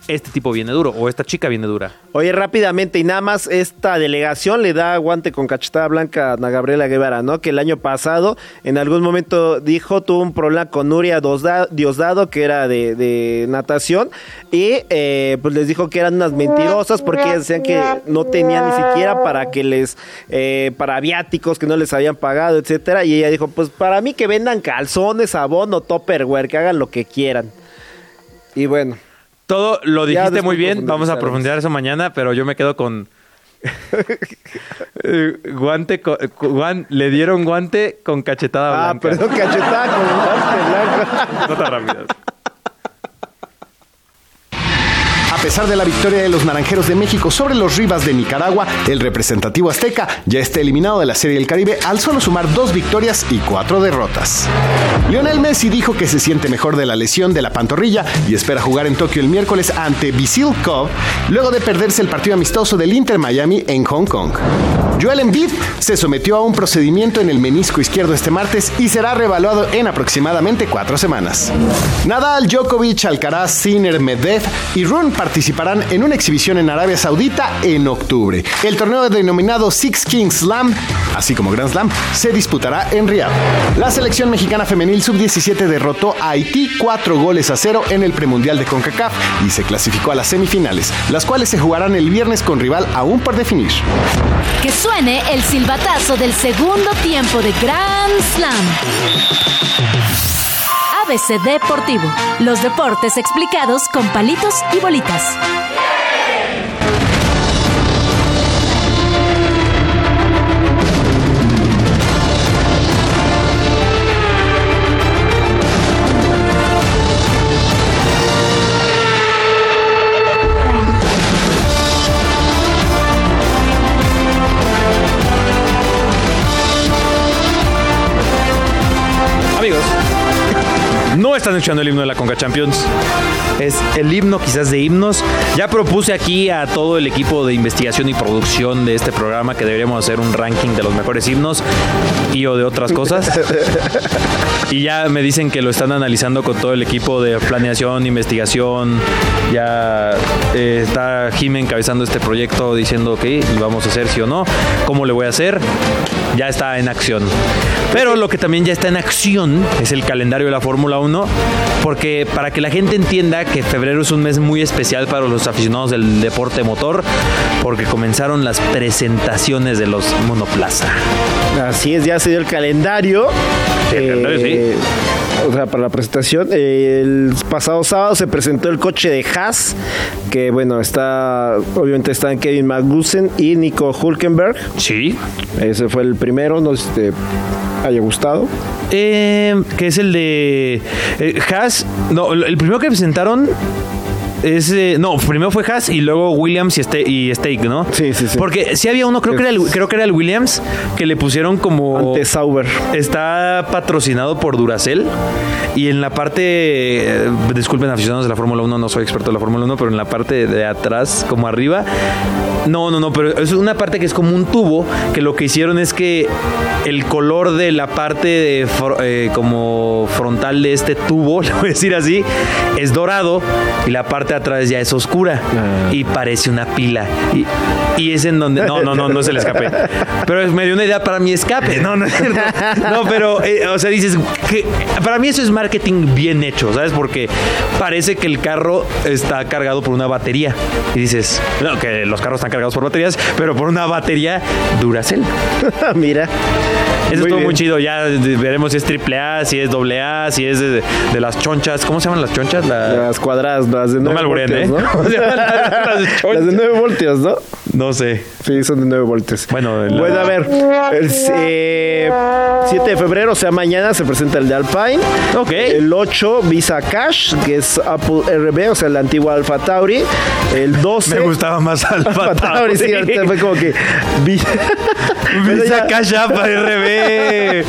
este tipo viene duro o esta chica viene dura. Oye, rápidamente, y nada más esta delegación le da guante con cachetada blanca a Gabriela Guevara, ¿no? Que el año pasado, en algún momento dijo, tuvo un problema con Nuria Diosdado, que era de, de natación, y eh, pues les dijo que eran unas mentirosas porque ellas decían que no tenían ni siquiera para que les, eh, para viáticos que no les habían pagado, etcétera, y ella dijo, pues para mí que vendan calzones, abono, topperware, que hagan lo que quieran. Y bueno, Todo lo dijiste muy bien, vamos a profundizar eso mañana, pero yo me quedo con Eh, guante, co- cu- guan- le dieron guante con cachetada ah, blanca. perdón, cachetada con guante blanco. No tan rápido. Pesar de la victoria de los Naranjeros de México sobre los Rivas de Nicaragua, el representativo azteca ya está eliminado de la Serie del Caribe al solo sumar dos victorias y cuatro derrotas. Lionel Messi dijo que se siente mejor de la lesión de la pantorrilla y espera jugar en Tokio el miércoles ante Vissel Kobe, luego de perderse el partido amistoso del Inter Miami en Hong Kong. Joel Embiid se sometió a un procedimiento en el menisco izquierdo este martes y será reevaluado en aproximadamente cuatro semanas. Nadal, Djokovic, Alcaraz, Sinner, Medvedev y Rune participaron participarán en una exhibición en Arabia Saudita en octubre. El torneo denominado Six Kings Slam, así como Grand Slam, se disputará en Riyadh. La selección mexicana femenil sub-17 derrotó a Haití cuatro goles a cero en el premundial de CONCACAF y se clasificó a las semifinales, las cuales se jugarán el viernes con rival aún por definir. Que suene el silbatazo del segundo tiempo de Grand Slam. ABC Deportivo. Los deportes explicados con palitos y bolitas. Están escuchando el himno de la Conca Champions. Es el himno quizás de himnos. Ya propuse aquí a todo el equipo de investigación y producción de este programa que deberíamos hacer un ranking de los mejores himnos y o de otras cosas. Y ya me dicen que lo están analizando con todo el equipo de planeación, investigación. Ya eh, está Jimmy encabezando este proyecto diciendo, y vamos a hacer sí o no. ¿Cómo le voy a hacer? Ya está en acción. Pero lo que también ya está en acción es el calendario de la Fórmula 1, porque para que la gente entienda que febrero es un mes muy especial para los aficionados del deporte motor, porque comenzaron las presentaciones de los monoplaza. Así es, ya se dio el calendario. el calendario, sí. O sea, para la presentación. El pasado sábado se presentó el coche de Haas, que bueno, está, obviamente están Kevin Magnussen y Nico Hulkenberg. Sí. Ese fue el primero, no sé si te haya gustado. Eh, que es el de eh, Haas. No, el primero que presentaron es. eh, no, primero fue Haas y luego Williams y, este, y Stake, ¿no? Sí, sí, sí. Porque sí había uno, creo que, era el, creo que era el Williams, que le pusieron como. Ante Sauber. Está patrocinado por Duracell. Y en la parte. eh, disculpen, aficionados de la Fórmula 1, no soy experto de la Fórmula 1, pero en la parte de atrás, como arriba. No, no, no, pero es una parte que es como un tubo. Que lo que hicieron es que el color de la parte de eh, como frontal de este tubo, le voy a decir así, es dorado. Y la parte de atrás ya es oscura. Y parece una pila. Y, y es en donde. No, no, no, no es el escape. Pero me dio una idea para mi escape. No, no es cierto. No, pero, eh, o sea, dices, que para mí eso es marketing bien hecho, ¿sabes? Porque parece que el carro está cargado por una batería. Y dices, no, que los carros están cargados por baterías, pero por una batería Duracell. Mira. Eso Muy estuvo muy chido. Ya veremos si es triple A, si es doble A, si es de, de las chonchas. ¿Cómo se llaman las chonchas? La- Las cuadradas, las de No 9 me alburen, ¿eh? ¿no? ¿Cómo se llaman las- de 9 voltios, ¿no? No sé. Sí, son de 9 voltios. Bueno, la- Bueno, a ver. El eh, 7 de febrero, o sea, mañana se presenta el de Alpine. Ok. El 8, Visa Cash, que es Apple RB, o sea, la antigua Alfa Tauri. El 12. Me gustaba más Alfa Alfa Tauri, sí, ahorita fue como que. Visa Cash App RB.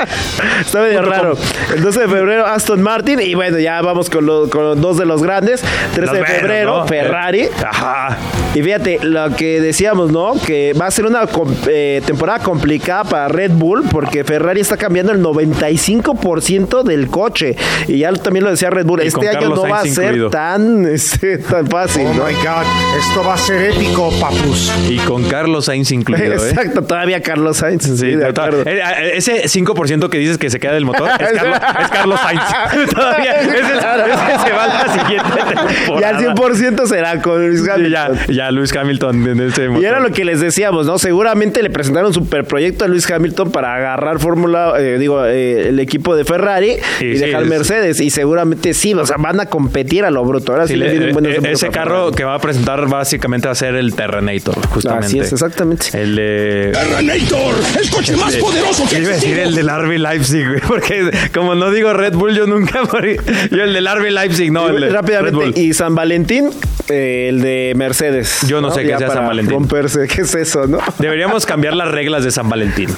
Está medio raro. El 12 de febrero, Aston Martin. Y bueno, ya vamos con, los- con dos de los grandes. 13 Los de menos, febrero, ¿no? Ferrari. Ajá. Y fíjate, lo que decíamos, ¿no? Que va a ser una com- eh, temporada complicada para Red Bull porque Ferrari está cambiando el 95% del coche. Y ya también lo decía Red Bull, Y este año Carlos no va a ser incluido. tan, este, tan fácil, Oh ¿no? my God, esto va a ser épico, papus. Y con Carlos Sainz incluido, ¿eh? Exacto, todavía Carlos Sainz. Sí, Sí, de acuerdo. eh, eh, ese 5% que dices que se queda del motor es Carlos, es Carlos Sainz. Todavía ese, ese se va a la siguiente temporada. Ya el 100% será con Luis Sí, Hamilton. ya, Luis Hamilton en ese motor. Y era lo que les decíamos, ¿no? Seguramente le presentaron un superproyecto a Luis Hamilton para agarrar Fórmula, eh, digo, eh, el equipo de Ferrari Sí, y sí, dejar es- Mercedes. Y seguramente sí, o sea, van a competir a lo bruto. Ahora sí, Sí, le le- vienen buenos eh, ese carro Ferrari. que va a presentar básicamente va a ser el Terrenator, justamente. Así es, exactamente. El de. Terrenator, el coche más poderoso que Iba a decir el del RB Leipzig, güey, porque como no digo Red Bull, yo nunca morí. Yo el del RB Leipzig, no, el de Red Rápidamente, Bull. y San Valentín, eh, el de Mercedes. Yo no sé qué sea San Valentín. romperse, ¿qué es eso, no? Deberíamos cambiar las reglas de San Valentín.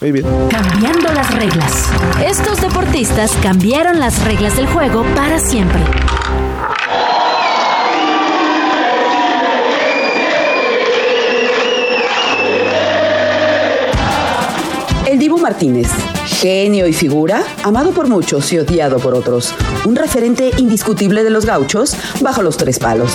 Muy bien. Cambiando las reglas. Estos deportistas cambiaron las reglas del juego para siempre. El Dibu Martínez, genio y figura, amado por muchos y odiado por otros, un referente indiscutible de los gauchos bajo los tres palos.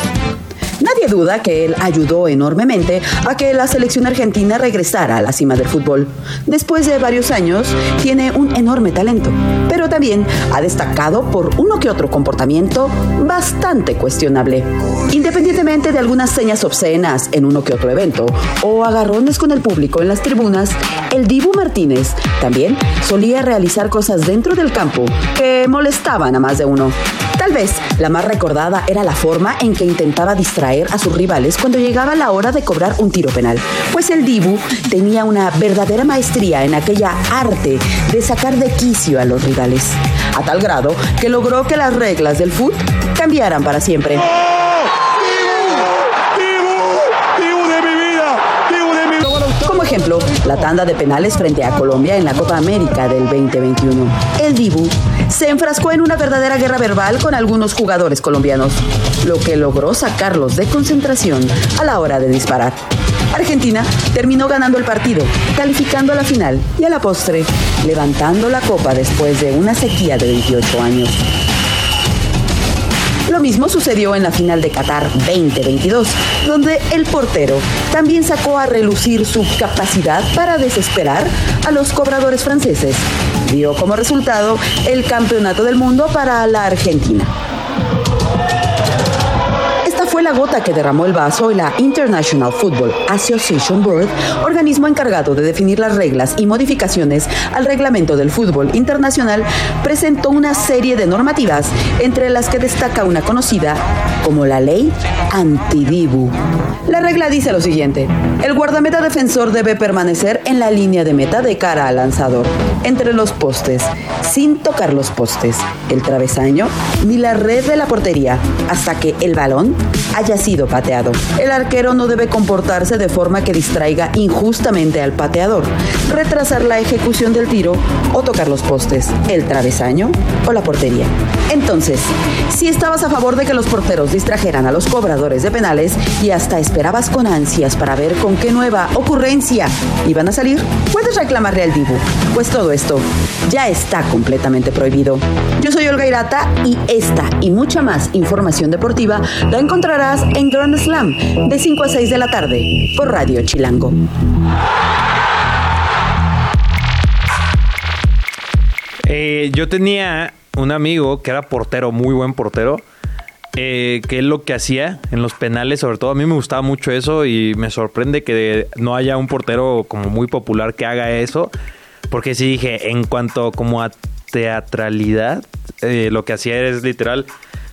Nadie duda que él ayudó enormemente a que la selección argentina regresara a la cima del fútbol. Después de varios años, tiene un enorme talento, pero también ha destacado por uno que otro comportamiento bastante cuestionable. Independientemente de algunas señas obscenas en uno que otro evento o agarrones con el público en las tribunas, el Dibu Martínez también solía realizar cosas dentro del campo que molestaban a más de uno. Tal vez la más recordada era la forma en que intentaba distraer a sus rivales cuando llegaba la hora de cobrar un tiro penal, pues el Dibu tenía una verdadera maestría en aquella arte de sacar de quicio a los rivales, a tal grado que logró que las reglas del fútbol cambiaran para siempre. Como ejemplo, la tanda de penales frente a Colombia en la Copa América del 2021. El Dibu se enfrascó en una verdadera guerra verbal con algunos jugadores colombianos, lo que logró sacarlos de concentración a la hora de disparar. Argentina terminó ganando el partido, calificando a la final y a la postre, levantando la copa después de una sequía de 28 años. Lo mismo sucedió en la final de Qatar 2022, donde el portero también sacó a relucir su capacidad para desesperar a los cobradores franceses. Dio como resultado el campeonato del mundo para la Argentina. Fue la gota que derramó el vaso y la International Football Association Board, organismo encargado de definir las reglas y modificaciones al reglamento del fútbol internacional, presentó una serie de normativas, entre las que destaca una conocida como la ley antidibu. La regla dice lo siguiente: el guardameta defensor debe permanecer en la línea de meta de cara al lanzador, entre los postes, sin tocar los postes, el travesaño ni la red de la portería, hasta que el balón haya sido pateado. El arquero no debe comportarse de forma que distraiga injustamente al pateador, retrasar la ejecución del tiro o tocar los postes, el travesaño o la portería. Entonces, si estabas a favor de que los porteros distrajeran a los cobradores de penales y hasta esperabas con ansias para ver con qué nueva ocurrencia iban a salir, puedes reclamarle al Dibu, pues todo esto ya está completamente prohibido. Yo soy Olga Irata y esta y mucha más información deportiva la encontrarás en Grand Slam de 5 a 6 de la tarde por Radio Chilango. Eh, yo tenía un amigo que era portero, muy buen portero, eh, que él lo que hacía en los penales, sobre todo a mí me gustaba mucho eso y me sorprende que no haya un portero como muy popular que haga eso, porque sí dije, en cuanto como a teatralidad, eh, lo que hacía es literal,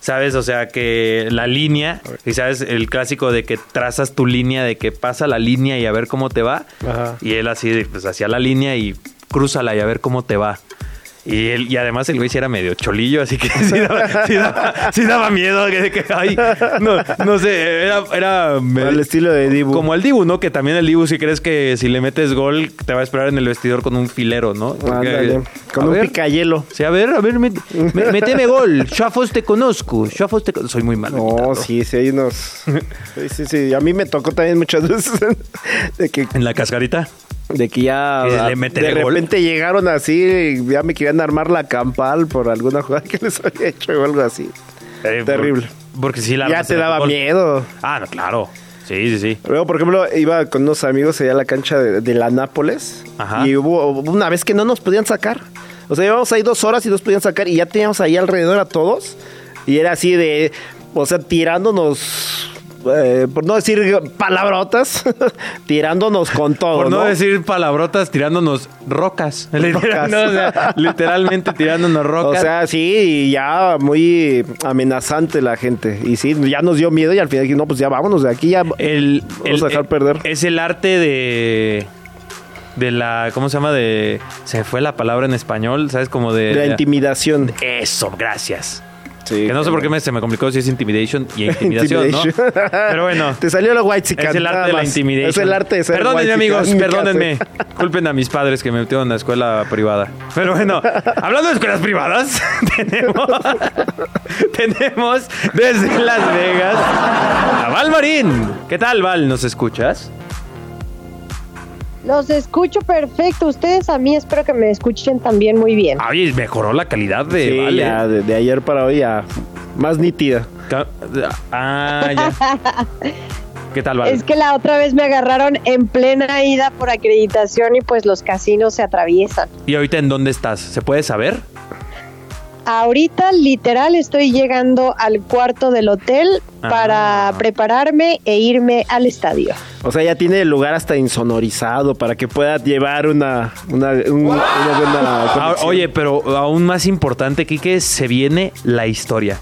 ¿sabes? O sea, que la línea, y sabes, el clásico de que trazas tu línea, de que pasa la línea y a ver cómo te va, Ajá. y él así, pues hacía la línea y crúzala y a ver cómo te va. Y, él, y además el güey sí era medio cholillo, así que sí daba, sí daba- sí daba miedo. Que, que, ay, no, no sé, era... era Al estilo de Dibu. Como el Dibu, ¿no? Que también el Dibu, si crees que si le metes gol, te va a esperar en el vestidor con un filero, ¿no? Porque- Ándale, con un ver, picayelo. Sí, a ver, a ver, met- me- méteme gol. Chafos te conozco. Chafos te conozco. Soy muy malo. No, sí, sí, hay unos. Sí, sí, sí. A mí me tocó también muchas veces de que, En la cascarita. De que ya de gol. repente llegaron así y ya me querían armar la campal por alguna jugada que les había hecho o algo así. Eh, Terrible. por- porque sí la ya te daba gol. miedo. Ah, no, claro. Sí, sí, sí. Luego, por ejemplo, iba con unos amigos allá a la cancha de, de la Nápoles. Ajá. Y hubo una vez que no nos podían sacar. O sea, íbamos ahí dos horas y nos podían sacar. Y ya teníamos ahí alrededor a todos. Y era así de. O sea, tirándonos. Eh, por no decir palabrotas. tirándonos con todo. Por no, ¿no? decir palabrotas, tirándonos rocas. Rocas. no, o sea, literalmente tirándonos O rocas. sea, sí, y ya muy amenazante la gente. Y sí, ya nos dio miedo y al final dije, no, pues ya vámonos de aquí, ya el, vamos a dejar perder. Es el arte de. De la. ¿Cómo se llama? De. Se fue la palabra en español, ¿sabes? Como de. La intimidación. Eso, gracias. Sí, que no sé por qué me, se me complicó si es intimidation y intimidación, ¿no? Intimidation. Pero bueno. Te salió la white Es el arte de la intimidación. Es el arte de ser Perdónenme, amigos, en mi perdónenme. Culpen a mis padres que me metieron en la escuela privada. Pero bueno, hablando de escuelas privadas, tenemos, tenemos desde Las Vegas a Val Marín. ¿Qué tal, Val? ¿Nos escuchas? Los escucho perfecto. Ustedes a mí espero que me escuchen también muy bien. Oye, mejoró la calidad de Sí, Vale. ya, de, de ayer para hoy ya más nítida. Ah, ya. ¿Qué tal, Vale? Es que la otra vez me agarraron en plena ida por acreditación y pues los casinos se atraviesan. ¿Y ahorita en dónde estás? ¿Se puede saber? Ahorita literal estoy llegando al cuarto del hotel Ah. para prepararme e irme al estadio. O sea, ya tiene el lugar hasta insonorizado para que pueda llevar una, una, un- una buena Ah, conexión. oye, pero aún más importante, Kike, se viene la historia.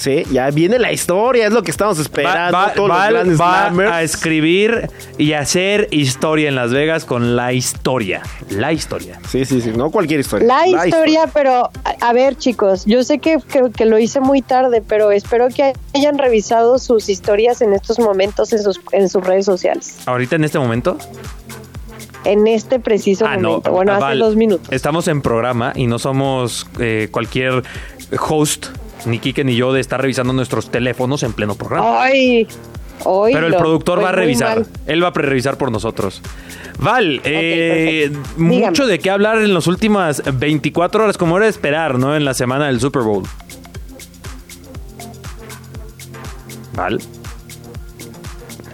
Sí, ya viene la historia, es lo que estamos esperando. Va, todos los va- grandes va a escribir y hacer historia en Las Vegas con la historia. La historia. Sí, sí, sí, no cualquier historia. La historia, pero a, a ver chicos, yo sé que, que- que lo hice muy tarde, pero espero que hayan revisado sus historias en estos momentos en sus, en sus redes sociales. Ahorita en este momento. En este preciso Ah, no. momento. Bueno, hace dos minutos. Estamos en programa y no somos eh, cualquier host, ni Kike ni yo, de estar revisando nuestros teléfonos en pleno programa. Ay, Pero el productor va a revisar. mal. Él va a pre-revisar por nosotros. Val, eh, mucho de qué hablar en las últimas 24 horas, como era de esperar, ¿no? En la semana del Super Bowl. Val.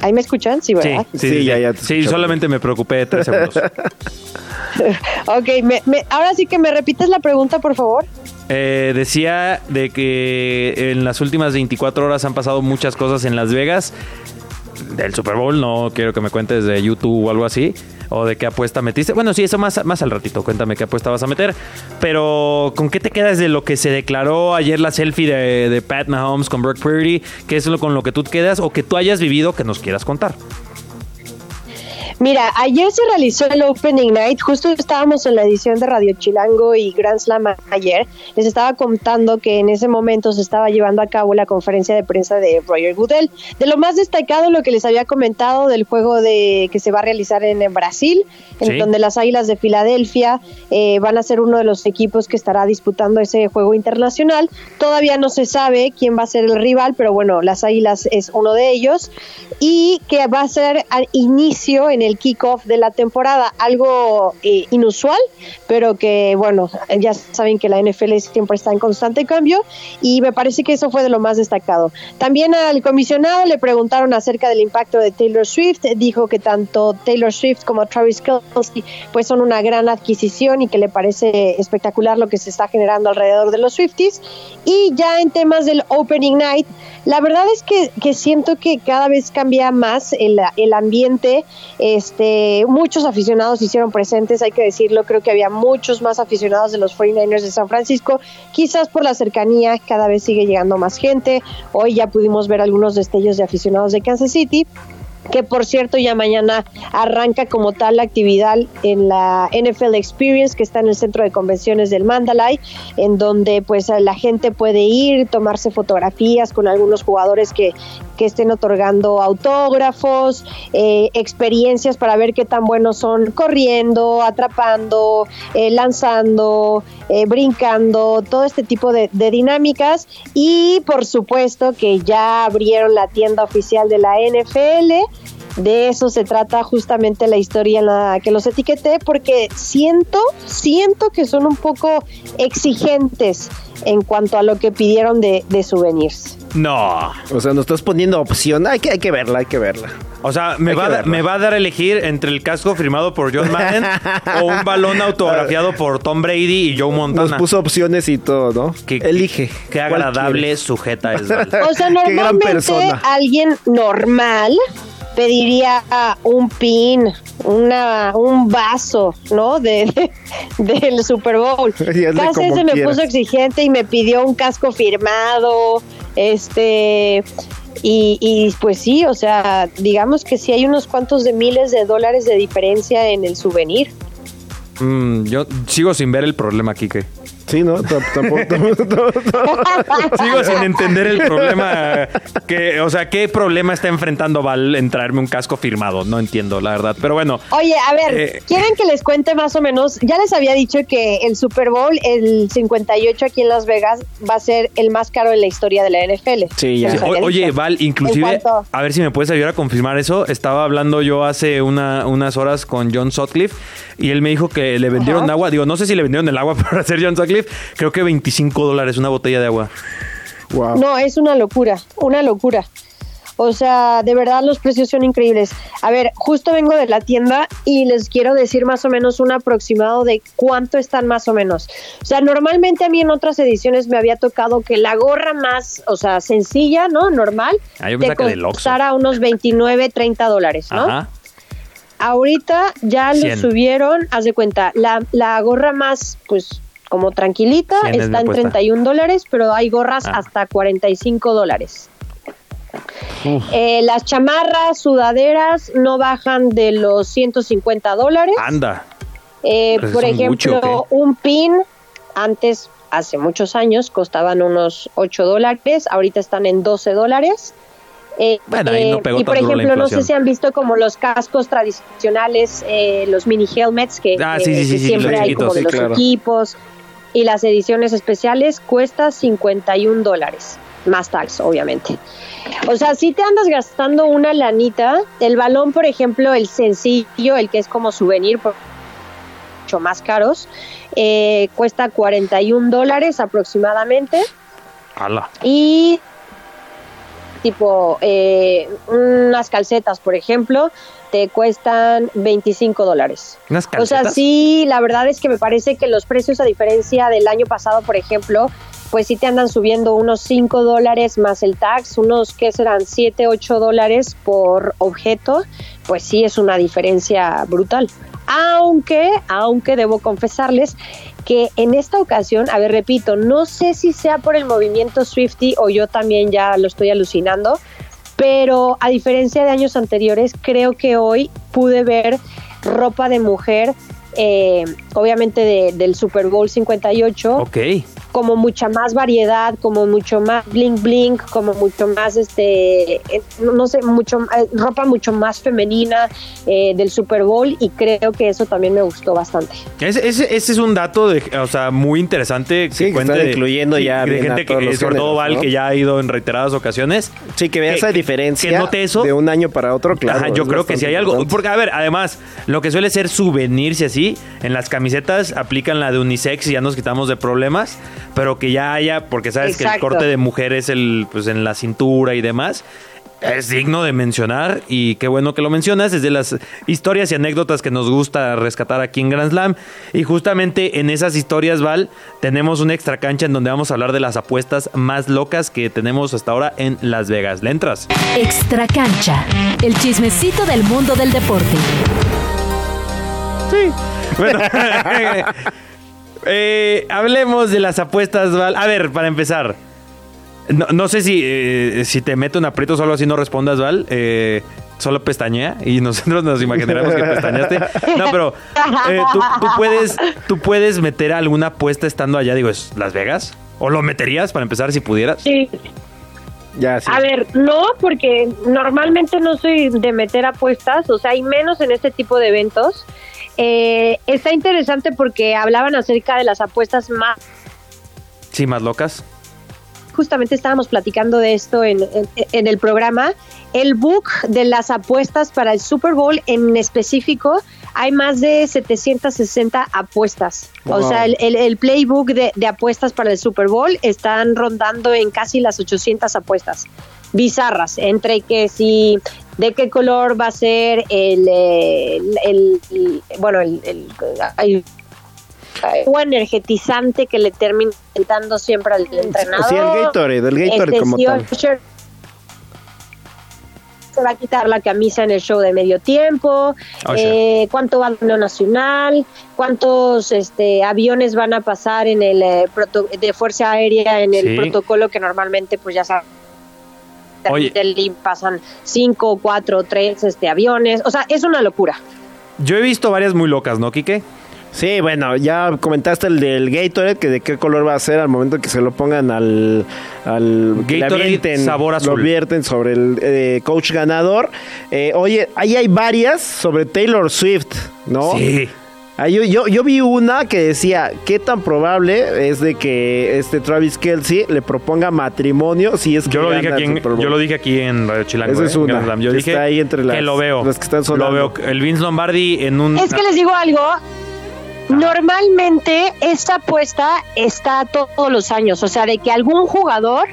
¿Ahí me escuchan? Sí, Sí, ¿verdad? sí, sí, ya, ya te Sí, escucho. solamente me preocupé de tres segundos. ok, me- me- ahora sí que me repites la pregunta, por favor. Eh, decía de que en las últimas 24 horas han pasado muchas cosas en Las Vegas. Del Super Bowl, no quiero que me cuentes de YouTube o algo así. O de qué apuesta metiste. Bueno, sí, eso más, más al ratito. Cuéntame qué apuesta vas a meter. Pero, ¿con qué te quedas de lo que se declaró ayer la selfie de, de Pat Mahomes con Brock Purdy? ¿Qué es lo con lo que tú quedas o que tú hayas vivido que nos quieras contar? Mira, ayer se realizó el Opening Night, justo estábamos en la edición de Radio Chilango y Grand Slam ayer. Les estaba contando que en ese momento se estaba llevando a cabo la conferencia de prensa de Roger Goodell. De lo más destacado, lo que les había comentado del juego de que se va a realizar en, en Brasil, en Sí. donde las Águilas de Filadelfia eh, van a ser uno de los equipos que estará disputando ese juego internacional. Todavía no se sabe quién va a ser el rival, pero bueno, las Águilas es uno de ellos y que va a ser al inicio en el kickoff de la temporada, algo eh, inusual, pero que bueno, ya saben que la NFL siempre está en constante cambio y me parece que eso fue de lo más destacado. También al comisionado le preguntaron acerca del impacto de Taylor Swift, dijo que tanto Taylor Swift como Travis Kelce pues son una gran adquisición y que le parece espectacular lo que se está generando alrededor de los Swifties y ya en temas del Opening Night, la verdad es que, que siento que cada vez cambia más el, el ambiente. Este, muchos aficionados hicieron presentes, hay que decirlo. Creo que había muchos más aficionados de los 49ers de San Francisco. Quizás por la cercanía, cada vez sigue llegando más gente. Hoy ya pudimos ver algunos destellos de aficionados de Kansas City que por cierto ya mañana arranca como tal la actividad en la NFL Experience que está en el centro de convenciones del Mandalay, en donde pues la gente puede ir, tomarse fotografías con algunos jugadores que, que estén otorgando autógrafos, eh, experiencias para ver qué tan buenos son corriendo, atrapando, eh, lanzando, eh, brincando, todo este tipo de, de dinámicas y por supuesto que ya abrieron la tienda oficial de la NFL. De eso se trata justamente la historia en la que los etiqueté porque siento, siento que son un poco exigentes en cuanto a lo que pidieron de, de souvenirs. No. O sea, nos estás poniendo opción. Hay que, hay que verla, hay que verla. O sea, me va, da- me va a dar a elegir entre el casco firmado por John Madden o un balón autografiado por Tom Brady y Joe Nos Montana. puso opciones y todo, ¿no? Elige. Qué ¿Cuál agradable quieres? sujeta es. Val. O sea, normalmente alguien normal pediría un pin, una, un vaso, ¿no? De, de- del Super Bowl. Casi se me quieras. puso exigente y me pidió un casco firmado, este... Y, y pues sí, o sea, digamos que sí hay unos cuantos de miles de dólares de diferencia en el souvenir. Mm, yo sigo sin ver el problema, Kike. Sí, ¿no? Tampoco. Sigo sin entender el problema. Que, o sea, ¿qué problema está enfrentando Val en traerme un casco firmado? No entiendo, la verdad. Pero bueno. Oye, a ver, Eh, ¿quieren que les cuente más o menos? Ya les había dicho que el Super Bowl, el 58 aquí en Las Vegas, va a ser el más caro en la historia de la NFL. Sí, O- Oye. Val, inclusive, a ver si me puedes ayudar a confirmar eso. Estaba hablando yo hace una, unas horas con John Sutcliffe y él me dijo que le vendieron Ajá. agua. Digo, no sé si le vendieron el agua para hacer John Sutcliffe. Creo que 25 dólares una botella de agua. No, es una locura, una locura. O sea, de verdad los precios son increíbles. A ver, justo vengo de la tienda y les quiero decir más o menos un aproximado de cuánto están más o menos. O sea, normalmente a mí en otras ediciones me había tocado que la gorra más, o sea, sencilla, ¿no? Normal, Ah, yo te costara unos 29, 30 dólares, ¿no? Ajá. Ahorita ya lo 100. subieron, haz de cuenta, la, la gorra más, pues, como tranquilita, 100 es está en apuesta. 31 dólares, pero hay gorras Ah. hasta 45 dólares. Eh, las chamarras, sudaderas, no bajan de los 150 dólares. Anda. Eh, por mucho, ejemplo, un pin, antes, hace muchos años, costaban unos 8 dólares, ahorita están en 12 dólares. Eh, Bueno, ahí no pegó y por ejemplo, no sé si han visto como los cascos tradicionales, eh, los mini helmets que, Ah, sí, sí, que sí, sí, siempre hay como de sí, los claro. equipos y las ediciones especiales cuesta 51 dólares, más tax, obviamente. O sea, si te andas gastando una lanita, el balón, por ejemplo, el sencillo, el que es como souvenir, por- mucho más caros, eh, cuesta 41 dólares aproximadamente Ala. y tipo eh, unas calcetas, por ejemplo, te cuestan 25 dólares. ¿Unas O sea, calcetas? sí, la verdad es que me parece que los precios, a diferencia del año pasado, por ejemplo, pues sí te andan subiendo unos 5 dólares más el tax, unos que serán 7, 8 dólares por objeto, pues sí es una diferencia brutal. Aunque, aunque debo confesarles que en esta ocasión, a ver, repito, no sé si sea por el movimiento Swifty o yo también ya lo estoy alucinando, pero a diferencia de años anteriores, creo que hoy pude ver ropa de mujer, eh, obviamente de- del Super Bowl 58, Ok. Como mucha más variedad, como mucho más bling bling, como mucho más, este, eh, no sé, mucho eh, ropa mucho más femenina eh, del Super Bowl y creo que eso también me gustó bastante. Ese, ese- ese es un dato de, o sea, muy interesante. Sí, que cuente están de- incluyendo ya de gente que, sobre todo Val, ¿no? que ya ha ido en reiteradas ocasiones. Sí, que vea esa diferencia que note eso. de un año para otro, claro. Ajá, yo creo que si hay algo. importante. Porque, a ver, además, lo que suele ser souvenirs y así, en las camisetas aplican la de unisex y ya nos quitamos de problemas. Pero que ya haya, porque sabes que el corte de mujer es el, pues en la cintura y demás. Es digno de mencionar y qué bueno que lo mencionas. Es de las historias y anécdotas que nos gusta rescatar aquí en Grand Slam. Y justamente en esas historias, Val, tenemos una extra cancha en donde vamos a hablar de las apuestas más locas que tenemos hasta ahora en Las Vegas. ¿Le entras? Extra cancha. El chismecito del mundo del deporte. Sí. Bueno, eh, hablemos de las apuestas, Val. A ver, para empezar. No, no sé si, eh, si te meto en aprietos o algo así, no respondas, Val. Eh, solo pestañea y nosotros nos imaginaremos que pestañaste. No, pero eh, ¿tú, tú puedes, tú puedes meter alguna apuesta estando allá, digo, ¿es Las Vegas? ¿O lo meterías para empezar si pudieras? Sí. Ya, sí. A ver, no, porque normalmente no soy de meter apuestas, o sea, y menos en este tipo de eventos. Eh, está interesante porque hablaban acerca de las apuestas más Sí, más locas. justamente estábamos platicando de esto en, en- en el programa. El book de las apuestas para el Super Bowl en específico, hay más de 760 apuestas. O sea, el, el- el playbook de, de apuestas para el Super Bowl están rondando en casi las 800 apuestas bizarras, entre que si de qué color va a ser el, eh, el, el- bueno, el, el- un energetizante que le termina dando siempre al entrenador. Sí, el Gatorade, el Gatorade Este, como tal. Se va a quitar la camisa en el show de medio tiempo, Usher. eh, cuánto va el nacional, cuántos este, aviones van a pasar en el eh, proto- de fuerza aérea en el Sí. protocolo que normalmente pues ya saben Oye. del- pasan cinco, cuatro, tres este, aviones, o sea, es una locura. Yo he visto varias muy locas, ¿no, Quique? Sí, bueno, ya comentaste el del Gatorade, que de qué color va a ser al momento que se lo pongan al... al Gatorade avienten, sabor azul. Lo vierten sobre el eh, coach ganador. Eh, oye, ahí hay varias sobre Taylor Swift, ¿no? Sí. Ah, yo, yo, yo vi una que decía, ¿qué tan probable es de que este Travis Kelsey le proponga matrimonio si es que Yo lo, dije aquí en, Super Bowl? yo lo dije aquí en Radio Chilango. Esa eh, es en una. Yo que dije está ahí entre que las- lo veo. las que están lo veo. El Vince Lombardi en un... Es que les digo algo. Normalmente esta apuesta está todos los años, o sea, de que algún jugador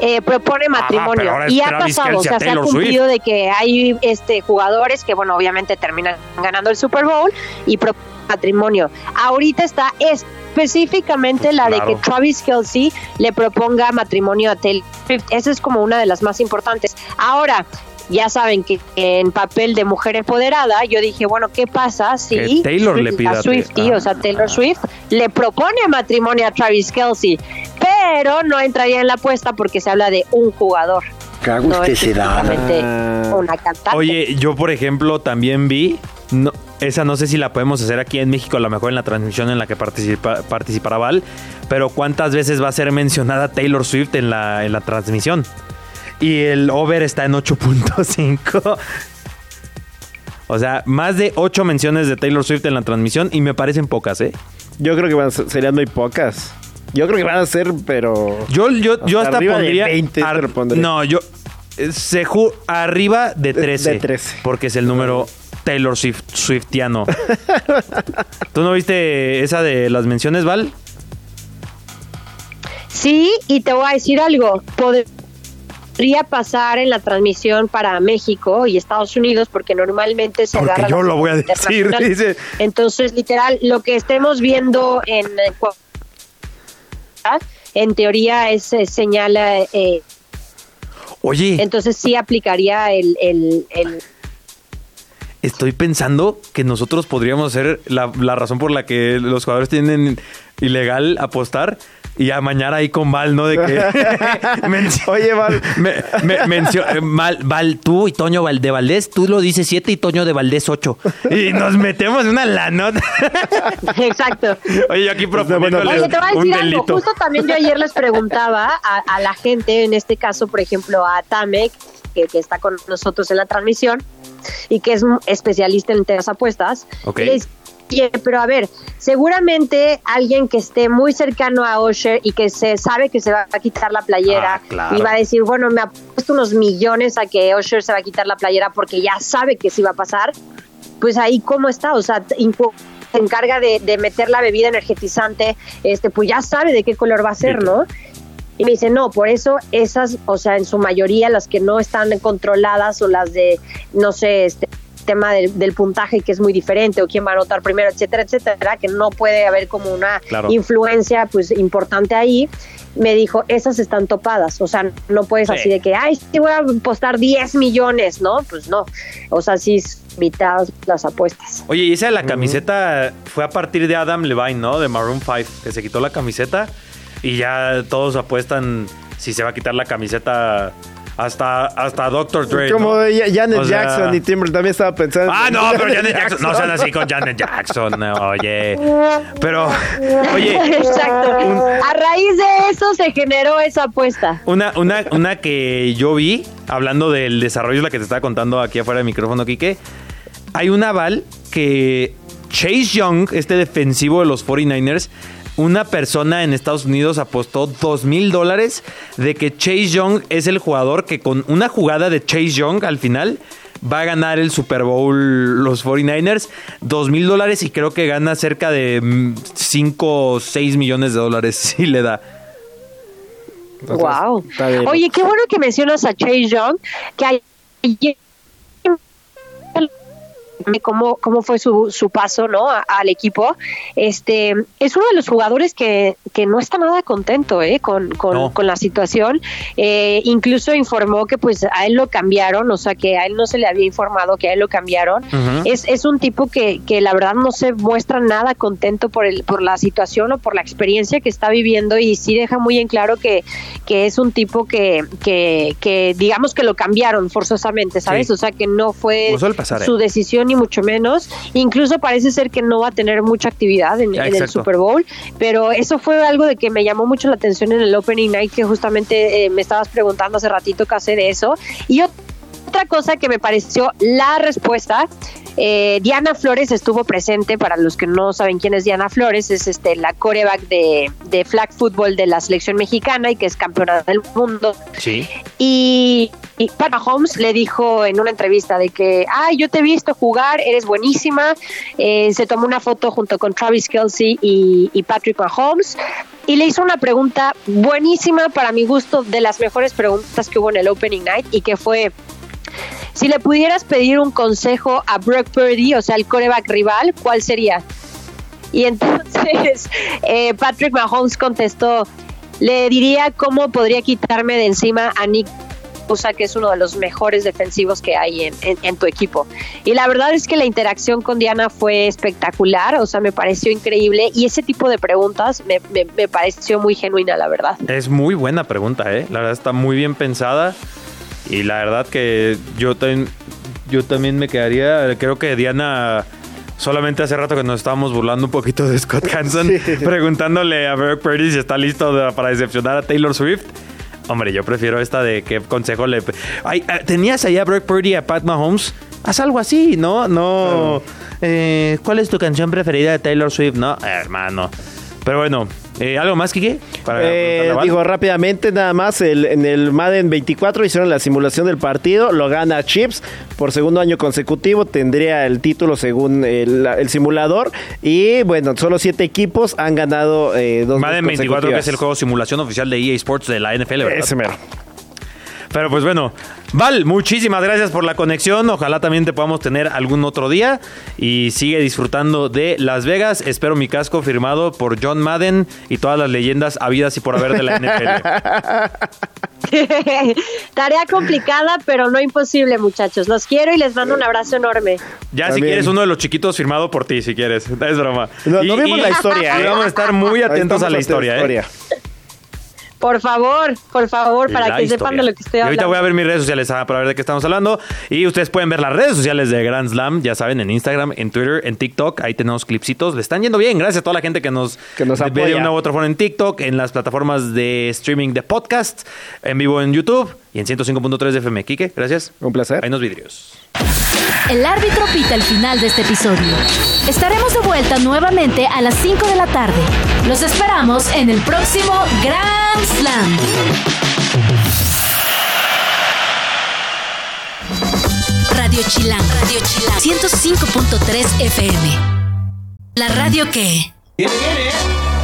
eh, propone matrimonio y ha Travis pasado, o sea, se ha cumplido de que hay este jugadores que, bueno, obviamente terminan ganando el Super Bowl y proponen matrimonio. Ahorita está específicamente la de que Travis Kelsey le proponga matrimonio a Taylor Swift. Esa es como una de las más importantes. Ahora, ya saben que en papel de mujer empoderada, yo dije, bueno, ¿qué pasa si Que Taylor le pida a Swiftie, o sea, Taylor Swift, le propone matrimonio a Travis Kelsey? Pero no entraría en la apuesta porque se habla de un jugador. No específicamente una cantante. Oye, yo por ejemplo también vi, no, esa no sé si la podemos hacer aquí en México, a lo mejor en la transmisión en la que participa, participará Val, pero ¿cuántas veces va a ser mencionada Taylor Swift en la, en la transmisión? Y el over está en 8.5. O sea, más de 8 menciones de Taylor Swift en la transmisión y me parecen pocas, ¿eh? Yo creo que van serían muy pocas. Yo creo que van a ser, pero... Yo, yo, yo hasta arriba de pondría. 20 ar- te lo pondría. no, yo. eh, Se ju- arriba de De- 13. de 13. Porque es el número Taylor Swift, Swiftiano. ¿Tú no viste esa de las menciones, Val? Sí, y te voy a decir algo. Podría pasar en la transmisión para México y Estados Unidos porque normalmente se Porque agarra yo la lo voy a decir, dice. Entonces, literal, lo que estemos viendo en en teoría es señala eh, Oye, entonces sí aplicaría el, el, el- estoy pensando que nosotros podríamos ser la, la razón por la que los jugadores tienen ilegal apostar y amañar ahí con Val, ¿no? De que. Oye, Val. Me, me- mencio- eh, Mal- Val, tú y Toño Val de Valdés, tú lo dices 7 y Toño de Valdés 8. Y nos metemos una lanota. exacto Oye, yo aquí proponiéndole Oye, te voy a decir algo. Justo también yo ayer les preguntaba a, a la gente, en este caso, por ejemplo, a Tamek, que, que está con nosotros en la transmisión y que es un especialista en temas apuestas. Ok. y les Oye, pero a ver, seguramente alguien que esté muy cercano a Osher y que se sabe que se va a quitar la playera Ah, claro. y va a decir, bueno, me ha puesto unos millones a que Osher se va a quitar la playera porque ya sabe que sí va a pasar, pues ahí cómo está, o sea, se encarga de, de meter la bebida energetizante, este, pues ya sabe de qué color va a ser, ¿no? Y me dice, no, por eso esas, o sea, en su mayoría las que no están controladas o las de, no sé, este tema del, del puntaje que es muy diferente o quién va a anotar primero, etcétera, etcétera, que no puede haber como una Claro. influencia pues importante ahí. Me dijo, esas están topadas, o sea, no puedes Sí. así de que, ay, sí voy a apostar 10 millones, ¿no? Pues no, o sea, sí invitadas las apuestas. Oye, y esa de la camiseta fue a partir de Adam Levine, ¿no? De Maroon 5, que se quitó la camiseta y ya todos apuestan si se va a quitar la camiseta hasta, hasta Dr. Dre. Como Janet O sea- Jackson y Timber también estaba pensando. Ah, no, pero Janet Jackson. No sean así con Janet Jackson, oye. Pero, oye, Exacto. A raíz de eso se generó esa apuesta. Una, una, una que yo vi, hablando del desarrollo, la que te estaba contando aquí afuera del micrófono, Quique. Hay una aval que Chase Young, este defensivo de los 49ers, una persona en Estados Unidos apostó dos mil dólares de que Chase Young es el jugador que con una jugada de Chase Young al final va a ganar el Super Bowl los 49ers. Dos mil dólares y creo que gana cerca de 5 o 6 millones de dólares si le da. Wow. Oye, qué bueno que mencionas a Chase Young, que ayer cómo, cómo fue su, su paso ¿no? A- al equipo. Este es uno de los jugadores que, que no está nada contento ¿eh? con, con, No. con la situación. Eh, incluso informó que pues a él lo cambiaron, o sea que a él no se le había informado que a él lo cambiaron. Es, es un tipo que, que la verdad no se muestra nada contento por el, por la situación o por la experiencia que está viviendo y sí deja muy en claro que, que es un tipo que, que, que digamos que lo cambiaron forzosamente, ¿sabes? Sí. O sea que no fue ¿eh? su decisión ni mucho menos. Incluso parece ser que no va a tener mucha actividad en, en el. Super Bowl, pero eso fue algo de que me llamó mucho la atención en el Opening Night, que justamente eh, me estabas preguntando hace ratito qué hacer de eso. Y otra cosa que me pareció la respuesta, eh, Diana Flores estuvo presente, para los que no saben quién es Diana Flores, es este la coreback de, de flag football de la selección mexicana y que es campeona del mundo. Sí. Y, y Pat Mahomes le dijo en una entrevista de que, ay, yo te he visto jugar, eres buenísima. Eh, se tomó una foto junto con Travis Kelsey y, y Patrick Mahomes. Y le hizo una pregunta buenísima, para mi gusto, de las mejores preguntas que hubo en el Opening Night, y que fue, si le pudieras pedir un consejo a Brock Purdy, o sea, el coreback rival, ¿cuál sería? Y entonces eh, Patrick Mahomes contestó, le diría cómo podría quitarme de encima a Nick Bosa, que es uno de los mejores defensivos que hay en, tu equipo. Y la verdad es que la interacción con Diana fue espectacular, o sea, me pareció increíble y ese tipo de preguntas me, me- me pareció muy genuina, la verdad. Es muy buena pregunta, ¿eh? La verdad está muy bien pensada. Y la verdad que yo también, yo también me quedaría. Creo que Diana. Solamente hace rato que nos estábamos burlando un poquito de Scott Hanson, preguntándole a Brock Purdy si está listo de- para decepcionar a Taylor Swift. Hombre, yo prefiero esta de qué consejo le. Ay, ah, tenías ahí a Brock Purdy y a Pat Mahomes. Haz algo así, ¿no? No. eh, ¿Cuál es tu canción preferida de Taylor Swift? No, hermano. Pero bueno, eh, ¿algo más, Kike? Para Eh, digo rápidamente, nada más, el- en el Madden 24 hicieron la simulación del partido, lo gana Chips por segundo año consecutivo, tendría el título según el, el simulador y bueno, solo siete equipos han ganado eh, dos Madden veces 24, que es el juego simulación oficial de EA Sports de la NFL, ¿verdad? Ese mero. Pero pues bueno, Val, muchísimas gracias por la conexión. Ojalá también te podamos tener algún otro día. Y sigue disfrutando de Las Vegas. Espero mi casco firmado por John Madden y todas las leyendas habidas y por haber de la NFL. Tarea complicada, pero no imposible, muchachos. Los quiero y les mando un abrazo enorme. Ya si quieres uno de los chiquitos firmado por ti, si quieres. Es broma. No, no vimos la historia, y ¿eh? vamos a estar muy atentos a la ante historia, ¿eh? Por favor, por favor, para La que historia. sepan de lo que estoy Y ahorita hablando. voy a ver mis redes sociales ah, para ver de qué estamos hablando. Y ustedes pueden ver las redes sociales de Grand Slam, ya saben, en Instagram, en Twitter, en TikTok. Ahí tenemos clipsitos. Le están yendo bien. Gracias a toda la gente que nos, nos ve de apoya. una u otra forma en TikTok, en las plataformas de streaming de podcast, en vivo en YouTube y en 105.3 de FM. Quique, gracias. Un placer. Ahí nos vidrios. El árbitro pita el final de este episodio. Estaremos de vuelta nuevamente a las 5 de la tarde. Los esperamos en el próximo Grand Slam. Radio Chilán, Radio Chilán, 105.3 FM. La radio que... Viene.